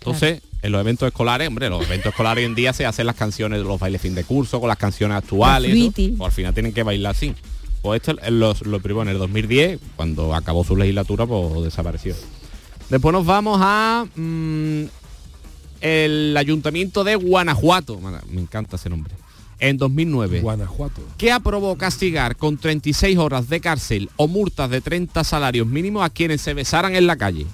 Speaker 11: Entonces, en los eventos escolares, hombre, los eventos escolares hoy en día se hacen las canciones de los bailes fin de curso, con las canciones actuales. ¿no?
Speaker 24: fruity.
Speaker 11: Pues al final tienen que bailar así. Pues esto lo, lo prohibió en el 2010, cuando acabó su legislatura, pues desapareció. Después nos vamos a mm, el ayuntamiento de Guanajuato, me encanta ese nombre, en 2009.
Speaker 1: Guanajuato.
Speaker 11: Que aprobó castigar con 36 horas de cárcel o multas de 30 salarios mínimos a quienes se besaran en la calle.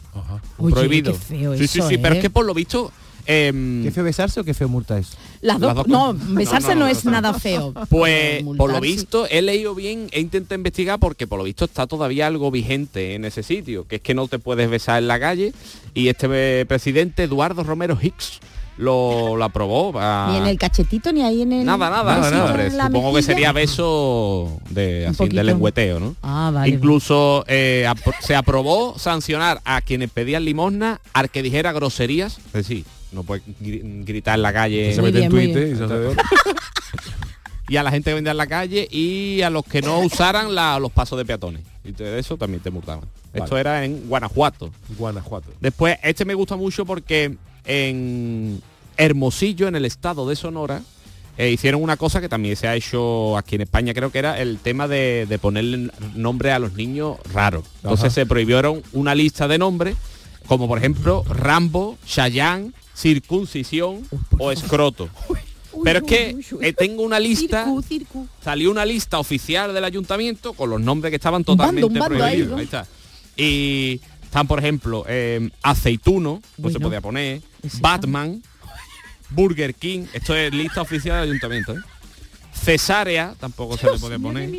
Speaker 24: Oye,
Speaker 11: Prohibido.
Speaker 24: qué feo
Speaker 11: sí, sí,
Speaker 24: eso,
Speaker 11: sí, pero
Speaker 24: ¿eh?
Speaker 11: es que por lo visto... em,
Speaker 7: ¿Qué feo besarse o qué feo multa es?
Speaker 24: Las dos,
Speaker 11: Las dos
Speaker 24: no, besarse
Speaker 11: No,
Speaker 24: no,
Speaker 11: no,
Speaker 24: es
Speaker 11: no.
Speaker 24: nada feo.
Speaker 11: Pues
Speaker 24: pero
Speaker 11: por lo
Speaker 24: sí.
Speaker 11: visto he leído bien, he intentado investigar porque por lo visto está todavía algo vigente en ese sitio, que es que no te puedes besar en la calle y este eh, presidente Eduardo Romero Hicks lo, lo aprobó. a-
Speaker 24: Ni en el cachetito ni ahí en el.
Speaker 11: Nada, nada, nada, hombre,
Speaker 24: la
Speaker 11: Supongo que sería beso de, así, de lengüeteo, ¿no?
Speaker 24: Ah, vale.
Speaker 11: Incluso eh, apro- se aprobó sancionar a quienes pedían limosna al que dijera groserías. Es decir, no puede gri- gritar en la calle.
Speaker 1: Se mete en Twitter y se hace *laughs*
Speaker 11: y a la gente que vendía en la calle y a los que no usaran la- los pasos de peatones. Y de eso también te multaban. Esto era en Guanajuato.
Speaker 1: Guanajuato.
Speaker 11: Después, este me gusta mucho porque en Hermosillo, en el estado de Sonora, eh, hicieron una cosa que también se ha hecho aquí en España, creo que era el tema de, de ponerle nombre a los niños raros. Entonces
Speaker 1: Ajá.
Speaker 11: se prohibieron una lista de nombres, como por ejemplo Rambo, Chayán, circuncisión o escroto. *laughs* Pero es que eh, tengo una lista,
Speaker 24: Circu, circu.
Speaker 11: salió una lista oficial del ayuntamiento con los nombres que estaban
Speaker 24: Un bando,
Speaker 11: totalmente
Speaker 24: un bando ahí,
Speaker 11: prohibidos.
Speaker 24: ¿no?
Speaker 11: Ahí está. Y están, por ejemplo, eh, aceituno, no se podía poner, Batman, Burger King, esto es lista oficial del ayuntamiento. ¿eh? Cesárea, tampoco se le podía poner.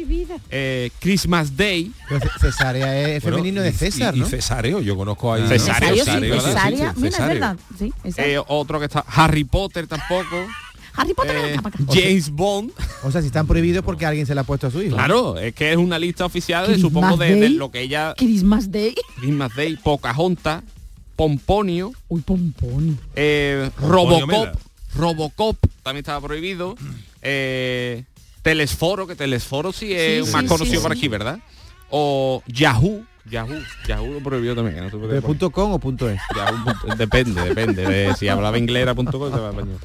Speaker 11: Eh, Christmas Day.
Speaker 7: Pero Cesárea es
Speaker 1: Bueno,
Speaker 7: femenino de César,
Speaker 1: y,
Speaker 7: ¿no?
Speaker 1: y Cesáreo, yo conozco ahí.
Speaker 11: Cesáreo,
Speaker 24: Cesario, sí, Mira, es verdad. Sí.
Speaker 11: Eh, otro que está Harry Potter tampoco. *laughs*
Speaker 24: Harry Potter,
Speaker 11: eh,
Speaker 24: acá, acá.
Speaker 11: James Bond.
Speaker 7: O sea, si están prohibidos porque alguien se la ha puesto a su hijo.
Speaker 11: Claro, es que es una lista oficial de, supongo de, de lo que ella
Speaker 24: Christmas Day.
Speaker 11: Christmas Day, Pocahontas, Pomponio,
Speaker 24: Uy, pompón.
Speaker 11: eh,
Speaker 1: Pomponio
Speaker 11: Robocop. Robocop también estaba prohibido, *clears throat* eh, Telesforo, que Telesforo sí es
Speaker 24: Sí,
Speaker 11: más
Speaker 24: sí,
Speaker 11: conocido
Speaker 24: sí,
Speaker 11: por aquí, ¿verdad? O Yahoo, Yahoo, Yahoo lo prohibió también. que no se
Speaker 7: ¿De punto .com o punto .es?
Speaker 11: Yahoo punto- depende, depende. de si hablaba inglés era punto com, se va a español.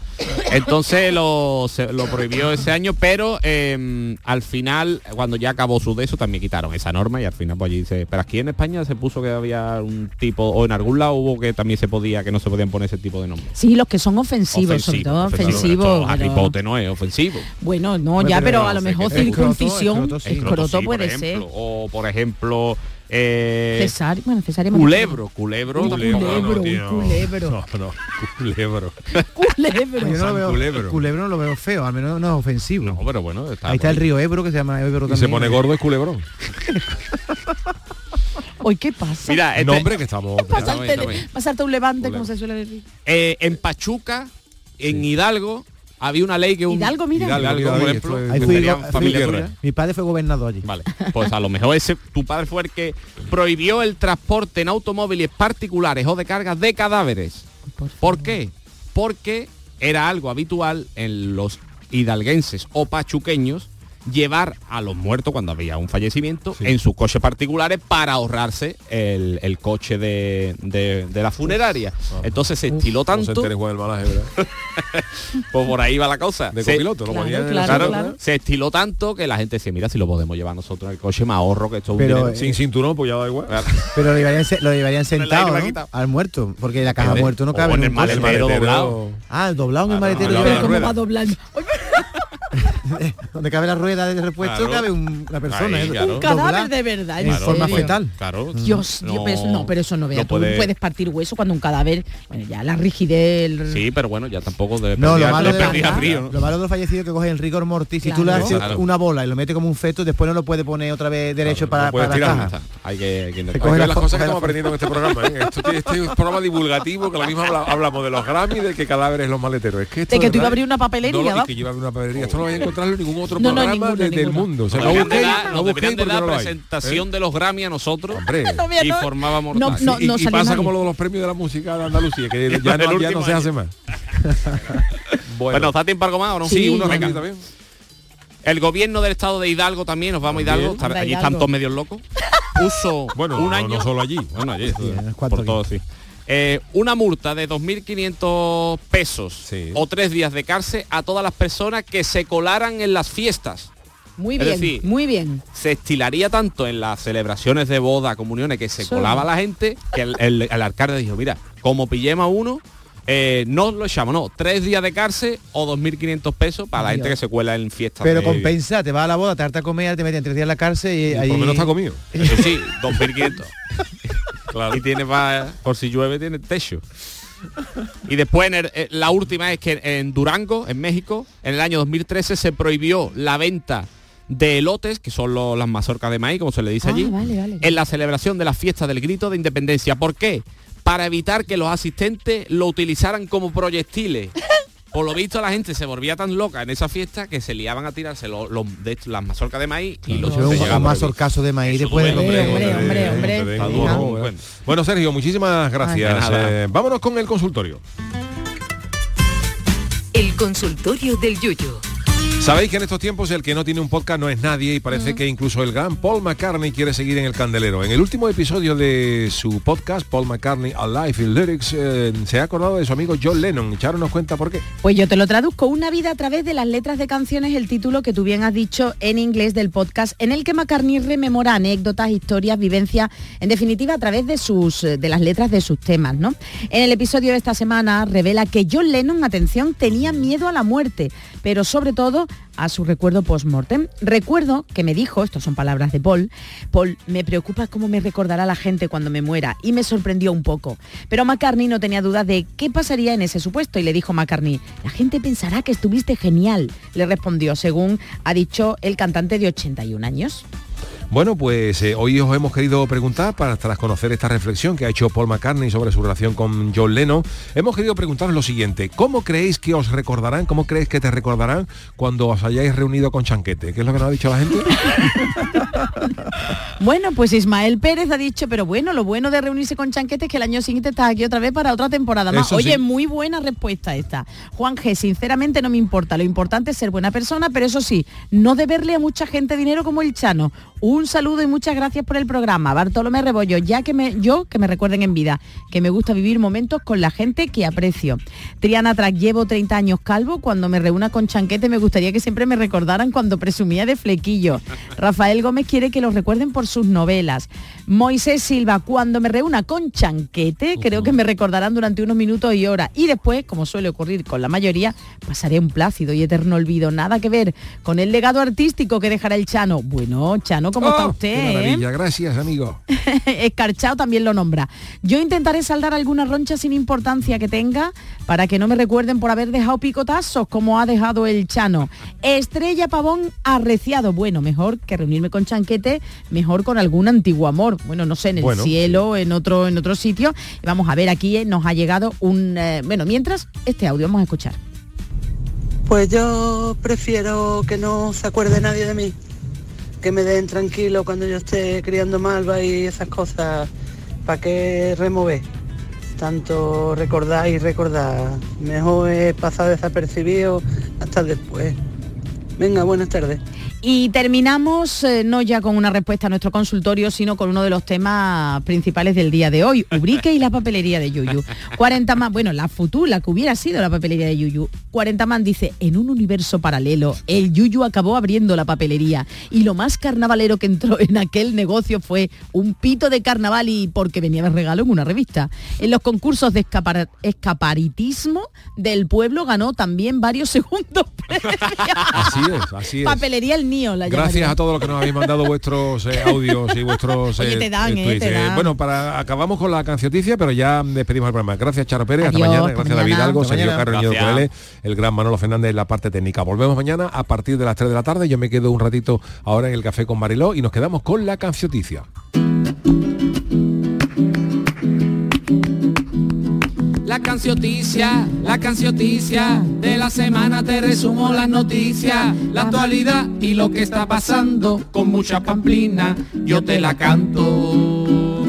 Speaker 11: Entonces lo, se- lo prohibió ese año, pero eh, al final, cuando ya acabó su de eso, también quitaron esa norma y al final pues allí dice, pero aquí en España se puso que había un tipo, o en algún lado hubo que también se podía, que no se podían poner ese tipo de nombres.
Speaker 24: Sí, los que son ofensivos, sobre todo
Speaker 11: ofensivo.
Speaker 24: ofensivos.
Speaker 11: Harry
Speaker 24: pero-
Speaker 11: no es ofensivo.
Speaker 24: Bueno, no, ya,
Speaker 7: pero
Speaker 24: a lo mejor circuncisión,
Speaker 7: Escroto, sí.
Speaker 24: escroto
Speaker 11: sí, por
Speaker 24: puede ser.
Speaker 11: ejemplo. O por ejemplo, eh,
Speaker 24: Cesar, bueno, Cesar
Speaker 11: culebro, culebro,
Speaker 24: culebro,
Speaker 1: tío.
Speaker 24: culebro.
Speaker 1: No, no, culebro. *laughs*
Speaker 24: Culebro.
Speaker 7: Yo no lo
Speaker 1: San
Speaker 7: veo,
Speaker 1: Culebro.
Speaker 7: culebro no lo veo feo, al menos no es ofensivo.
Speaker 11: No, pero bueno, está
Speaker 7: Ahí está el río Ebro que se llama Ebro
Speaker 1: Y
Speaker 7: también.
Speaker 1: se pone gordo es culebrón. *laughs*
Speaker 24: Hoy, ¿qué pasa?
Speaker 11: Mira, este-
Speaker 1: Nombre que estamos. *laughs*
Speaker 24: Pasarte, pasarte un levante,
Speaker 11: Culebro.
Speaker 24: como se suele decir.
Speaker 11: Eh, en Pachuca, en Hidalgo, había una ley que un
Speaker 24: Hidalgo, mira.
Speaker 1: Hidalgo,
Speaker 11: Hidalgo,
Speaker 1: Hidalgo,
Speaker 11: por ejemplo,
Speaker 7: Ahí fui, fui-
Speaker 11: familia tuya.
Speaker 7: Mi padre fue gobernador allí.
Speaker 11: Vale, pues a lo mejor ese tu padre fue el que prohibió el transporte en automóviles particulares o de cargas de cadáveres. ¿Por qué? Porque era algo habitual en los hidalguenses o pachuqueños llevar a los muertos cuando había un fallecimiento en sus coches particulares para ahorrarse el, el coche de, de- de la funeraria. Entonces se estiló
Speaker 1: se
Speaker 11: tanto, *laughs* pues por ahí va la cosa.
Speaker 1: De
Speaker 11: Se-
Speaker 1: copiloto,
Speaker 11: se estiló tanto que la gente decía, mira, si lo podemos llevar nosotros en el coche, me ahorro que esto es un
Speaker 7: Pero,
Speaker 11: dinero".
Speaker 7: eh,
Speaker 1: Sin cinturón, pues ya da igual.
Speaker 7: Pero lo llevarían, se- lo llevarían
Speaker 11: la
Speaker 7: sentado. Al muerto, porque la caja muerto no cabe
Speaker 11: en
Speaker 7: en
Speaker 11: el maletero doblado.
Speaker 7: Ah, el doblado en el
Speaker 1: Ah,
Speaker 7: maletero.
Speaker 24: Pero cómo. *laughs*
Speaker 7: donde cabe la rueda de repuesto
Speaker 11: Claro.
Speaker 7: cabe un- una persona.
Speaker 11: Ahí,
Speaker 7: ¿eh?
Speaker 11: claro.
Speaker 24: Un cadáver de verdad, en
Speaker 7: forma fetal.
Speaker 11: Claro.
Speaker 24: Dios, Dios, pero eso no, pero eso no vea. tú puedes partir hueso cuando un cadáver, bueno, ya la rigidez. el-
Speaker 11: Sí, pero bueno, ya tampoco de
Speaker 7: No, lo malo, de,
Speaker 11: frío, ¿no?
Speaker 7: lo malo de los fallecidos que cogen el rigor mortis. Si tú le haces
Speaker 11: Claro.
Speaker 7: una bola y lo metes como un feto, después no lo puedes poner otra vez derecho para,
Speaker 1: no
Speaker 7: para la
Speaker 1: tirar.
Speaker 7: caja.
Speaker 11: Hay que, hay que
Speaker 7: Se
Speaker 1: Hay que
Speaker 7: coge
Speaker 1: ver
Speaker 7: la
Speaker 1: las cosas que
Speaker 7: la
Speaker 1: estamos aprendiendo en este programa. ¿eh? Este es un programa divulgativo que lo mismo habla- hablamos de los Grammy de que cadáveres los maleteros. Es que esto
Speaker 24: De que tú ibas a abrir una papelería,
Speaker 1: no, lo- que yo iba a abrir una papelería. Esto no a encontrarlo en ningún otro
Speaker 24: No, no,
Speaker 1: programa del mundo. O sea,
Speaker 11: Nos
Speaker 1: no
Speaker 11: dar-
Speaker 1: no porque lo hay.
Speaker 11: presentación
Speaker 1: ¿eh?
Speaker 11: de los Grammy a nosotros
Speaker 1: Hombre. *laughs*
Speaker 24: No, mira,
Speaker 11: y formábamos
Speaker 24: no, no,
Speaker 1: y, pasa
Speaker 24: nadie.
Speaker 1: como lo de los premios de la música de Andalucía, que *laughs* ya,
Speaker 11: El
Speaker 1: no, ya no se hace más. *laughs*
Speaker 11: Bueno, ¿está tiempo algo más o no?
Speaker 24: Sí,
Speaker 1: uno también.
Speaker 11: El gobierno del estado de Hidalgo también, nos vamos a Hidalgo,
Speaker 24: Anda,
Speaker 11: allí están todos medios locos. Puso
Speaker 1: Bueno,
Speaker 11: un
Speaker 1: no-
Speaker 11: año.
Speaker 1: no solo allí.
Speaker 11: Bueno, allí,
Speaker 7: unos
Speaker 11: por todo, sí. Eh, una multa de 2.500 pesos
Speaker 1: Sí.
Speaker 11: o tres días de cárcel a todas las personas que se colaran en las fiestas.
Speaker 24: Muy
Speaker 11: Es
Speaker 24: bien,
Speaker 11: decir,
Speaker 24: muy bien.
Speaker 11: se estilaría tanto en las celebraciones de boda, comuniones, que se colaba la gente, que el, el- el alcalde dijo, mira, como pillemos a uno, eh, no lo echamos, no, tres días de cárcel o 2.500 pesos para la gente que se cuela en fiestas.
Speaker 7: Pero
Speaker 11: de-
Speaker 7: compensa, te vas a la boda, te harta a comer, te meten tres días en la cárcel y, ahí...
Speaker 1: Por lo menos está comido. *laughs*
Speaker 11: Eso sí, 2.500. *laughs* claro. Y tiene pa- por si llueve, tiene techo. Y después en el- eh, la última es que en Durango, en México, en el año 2013 se prohibió la venta de elotes, que son lo- las mazorcas de maíz, como se le dice
Speaker 2: Ah,
Speaker 11: allí,
Speaker 2: vale, vale.
Speaker 11: en la celebración de la fiesta del grito de independencia. ¿Por qué? Para evitar que los asistentes lo utilizaran como proyectiles. *laughs* Por lo visto la gente se volvía tan loca en esa fiesta que se liaban a tirarse los, los- de hecho, las mazorcas de maíz y los
Speaker 7: es un, mazorcazo de maíz después de hombre,
Speaker 2: hombre, hombre.
Speaker 1: Bueno. Bueno, Sergio, muchísimas gracias.
Speaker 11: Ay.
Speaker 1: Eh, vámonos con el consultorio.
Speaker 5: El consultorio del Yuyo.
Speaker 1: Sabéis que en estos tiempos el que no tiene un podcast no es nadie y parece que incluso el gran Paul McCartney quiere seguir en el candelero. En el último episodio de su podcast, Paul McCartney Alive in Lyrics, eh, se ha acordado de su amigo John Lennon. Charo nos cuenta por qué.
Speaker 2: Pues yo te lo traduzco, una vida a través de las letras de canciones, el título que tú bien has dicho en inglés del podcast, en el que McCartney rememora anécdotas, historias, vivencias, en definitiva a través de sus eh, de las letras de sus temas, ¿no? En el episodio de esta semana revela que John Lennon, atención, tenía miedo a la muerte, pero sobre todo a su recuerdo post-mortem. Recuerdo que me dijo, estas son palabras de Paul, Paul, me preocupa cómo me recordará la gente cuando me muera y me sorprendió un poco. Pero McCartney no tenía duda de qué pasaría en ese supuesto y le dijo McCartney, la gente pensará que estuviste genial, le respondió, según ha dicho el cantante de 81 años.
Speaker 1: Bueno, pues eh, hoy os hemos querido preguntar, para tras conocer esta reflexión que ha hecho Paul McCartney sobre su relación con John Lennon, hemos querido preguntaros lo siguiente, ¿cómo creéis que os recordarán, cómo creéis que te recordarán cuando os hayáis reunido con Chanquete? ¿Qué es lo que nos ha dicho la gente? *laughs*
Speaker 2: Bueno, pues Ismael Pérez ha dicho, pero bueno, lo bueno de reunirse con Chanquete es que el año siguiente estás aquí otra vez para otra temporada más.
Speaker 1: Eso
Speaker 2: Oye,
Speaker 1: sí.
Speaker 2: muy buena respuesta esta. Juan G, sinceramente no me importa, lo importante es ser buena persona, pero eso sí, no deberle a mucha gente dinero como el Chano. Un saludo y muchas gracias por el programa. Bartolomé Rebollo, ya que me, yo que me recuerden en vida, que me gusta vivir momentos con la gente que aprecio. Triana Track, llevo 30 años calvo, cuando me reúna con Chanquete me gustaría que siempre me recordaran cuando presumía de flequillo. *laughs* Rafael Gómez quiere que los recuerden por sus novelas. Moisés Silva, cuando me reúna con Chanquete, creo que me recordarán durante unos minutos y horas. Y después, como suele ocurrir con la mayoría, pasaré un plácido y eterno olvido. Nada que ver con el legado artístico que dejará el Chano. Bueno, Chano, ¿cómo está
Speaker 1: Oh,
Speaker 2: usted?
Speaker 1: qué
Speaker 2: eh?
Speaker 1: maravilla, gracias, amigo. *laughs*
Speaker 2: Escarchado también lo nombra. Yo intentaré saldar alguna roncha sin importancia que tenga para que no me recuerden por haber dejado picotazos como ha dejado el Chano. Estrella Pavón arreciado. Bueno, mejor que reunirme con Chanquete, mejor con algún antiguo amor. Bueno, no sé, en el
Speaker 1: Bueno.
Speaker 2: cielo, en otro, en otro sitio. Vamos a ver, aquí eh, nos ha llegado un... eh, bueno, mientras, este audio vamos a escuchar.
Speaker 26: Pues yo prefiero que no se acuerde nadie de mí, que me den tranquilo cuando yo esté criando malva y esas cosas, ¿para qué remover? Tanto recordar y recordar, mejor es pasar desapercibido hasta después. Venga, buenas tardes.
Speaker 2: Y terminamos eh, no ya con una respuesta a nuestro consultorio, sino con uno de los temas principales del día de hoy, Ubrique y la papelería de Yuyu. 40 más, bueno, la futura, que hubiera sido la papelería de Yuyu. 40 man dice, en un universo paralelo, el Yuyu acabó abriendo la papelería y lo más carnavalero que entró en aquel negocio fue un pito de carnaval y porque venía de regalo en una revista. En los concursos de escapar- escaparitismo del pueblo ganó también varios *laughs* segundos *laughs*
Speaker 1: Así es, así es.
Speaker 2: Papelería el mío, la
Speaker 1: Gracias
Speaker 2: llamaría.
Speaker 1: a todos los que nos habéis mandado vuestros eh, *laughs* audios y vuestros
Speaker 2: Oye, te dan, eh,
Speaker 1: tweets.
Speaker 2: te dan.
Speaker 1: bueno, para acabamos con la cancioticia, pero ya despedimos el programa. Gracias Charo Pérez, hasta
Speaker 2: Adiós,
Speaker 1: mañana.
Speaker 2: hasta
Speaker 1: Gracias David
Speaker 2: mañana.
Speaker 1: Algo, Sergio
Speaker 11: Gracias.
Speaker 1: Corele, el gran Manolo Fernández en la parte técnica. Volvemos mañana a partir de las 3 de la tarde. Yo me quedo un ratito ahora en el café con Mariló y nos quedamos con la cancioticia.
Speaker 11: La cancioticia, la cancioticia, de la semana te resumo las noticias, la actualidad y lo que está pasando, con mucha pamplina, yo te la canto.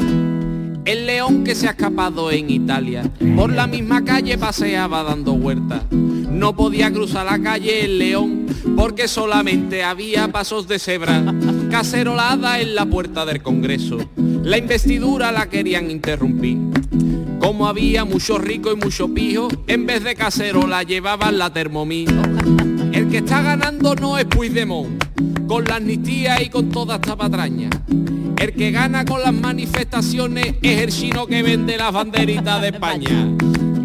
Speaker 11: El león que se ha escapado en Italia, por la misma calle paseaba dando vueltas. No podía cruzar la calle el león, porque solamente había pasos de cebra, cacerolada en la puerta del Congreso. La investidura la querían interrumpir. Como había mucho rico y mucho pijo, en vez de cacerola llevaban la termomí. El que está ganando no es Puigdemont, con la amnistía y con toda esta patraña. El que gana con las manifestaciones es el chino que vende las banderitas de España.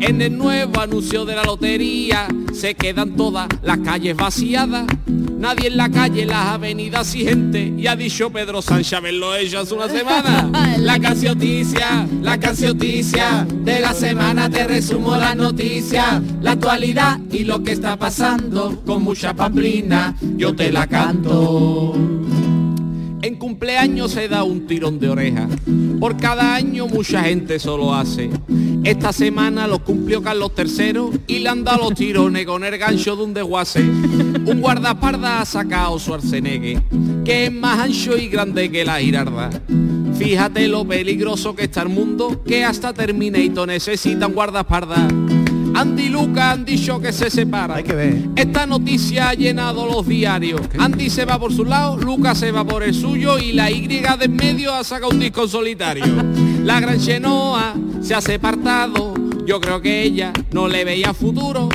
Speaker 11: En el nuevo anuncio de la lotería se quedan todas las calles vaciadas. Nadie en la calle, las avenidas y gente. Y ha dicho Pedro Sánchez haberlo hecho hace una semana. *laughs* La cancioticia, la cancioticia de la semana te resumo la noticia, la actualidad y lo que está pasando con mucha pamplina. Yo te la canto. En cumpleaños se da un tirón de oreja. Por cada año mucha gente solo hace. Esta semana lo cumplió Carlos III y le han dado los tirones con el gancho de un desguace. Un guardaparda ha sacado su arcenegue, que es más ancho y grande que la girarda. Fíjate lo peligroso que está el mundo, que hasta Terminator necesita un guardaparda. Andy y Luca han dicho que se separan. Hay que ver. Esta noticia ha llenado los diarios. Andy se va por su lado, Luca se va por el suyo y la Y de en medio ha sacado un disco en solitario. *laughs* La gran Chenoa se ha separado. Yo creo que ella no le veía futuro.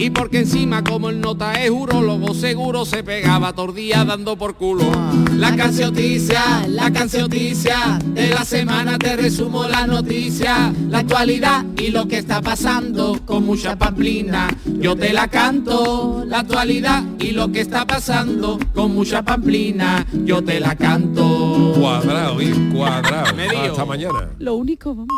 Speaker 11: Y porque encima como el nota es urólogo seguro se pegaba tordía dando por culo. La cancioticia, la cancioticia de la semana te resumo la noticia, la actualidad y lo que está pasando con mucha pamplina. Yo te la canto, la actualidad y lo que está pasando con mucha pamplina. Yo te la canto.
Speaker 1: Cuadrado, bien cuadrado.
Speaker 11: Medio.
Speaker 1: Hasta mañana.
Speaker 24: Lo único, vamos.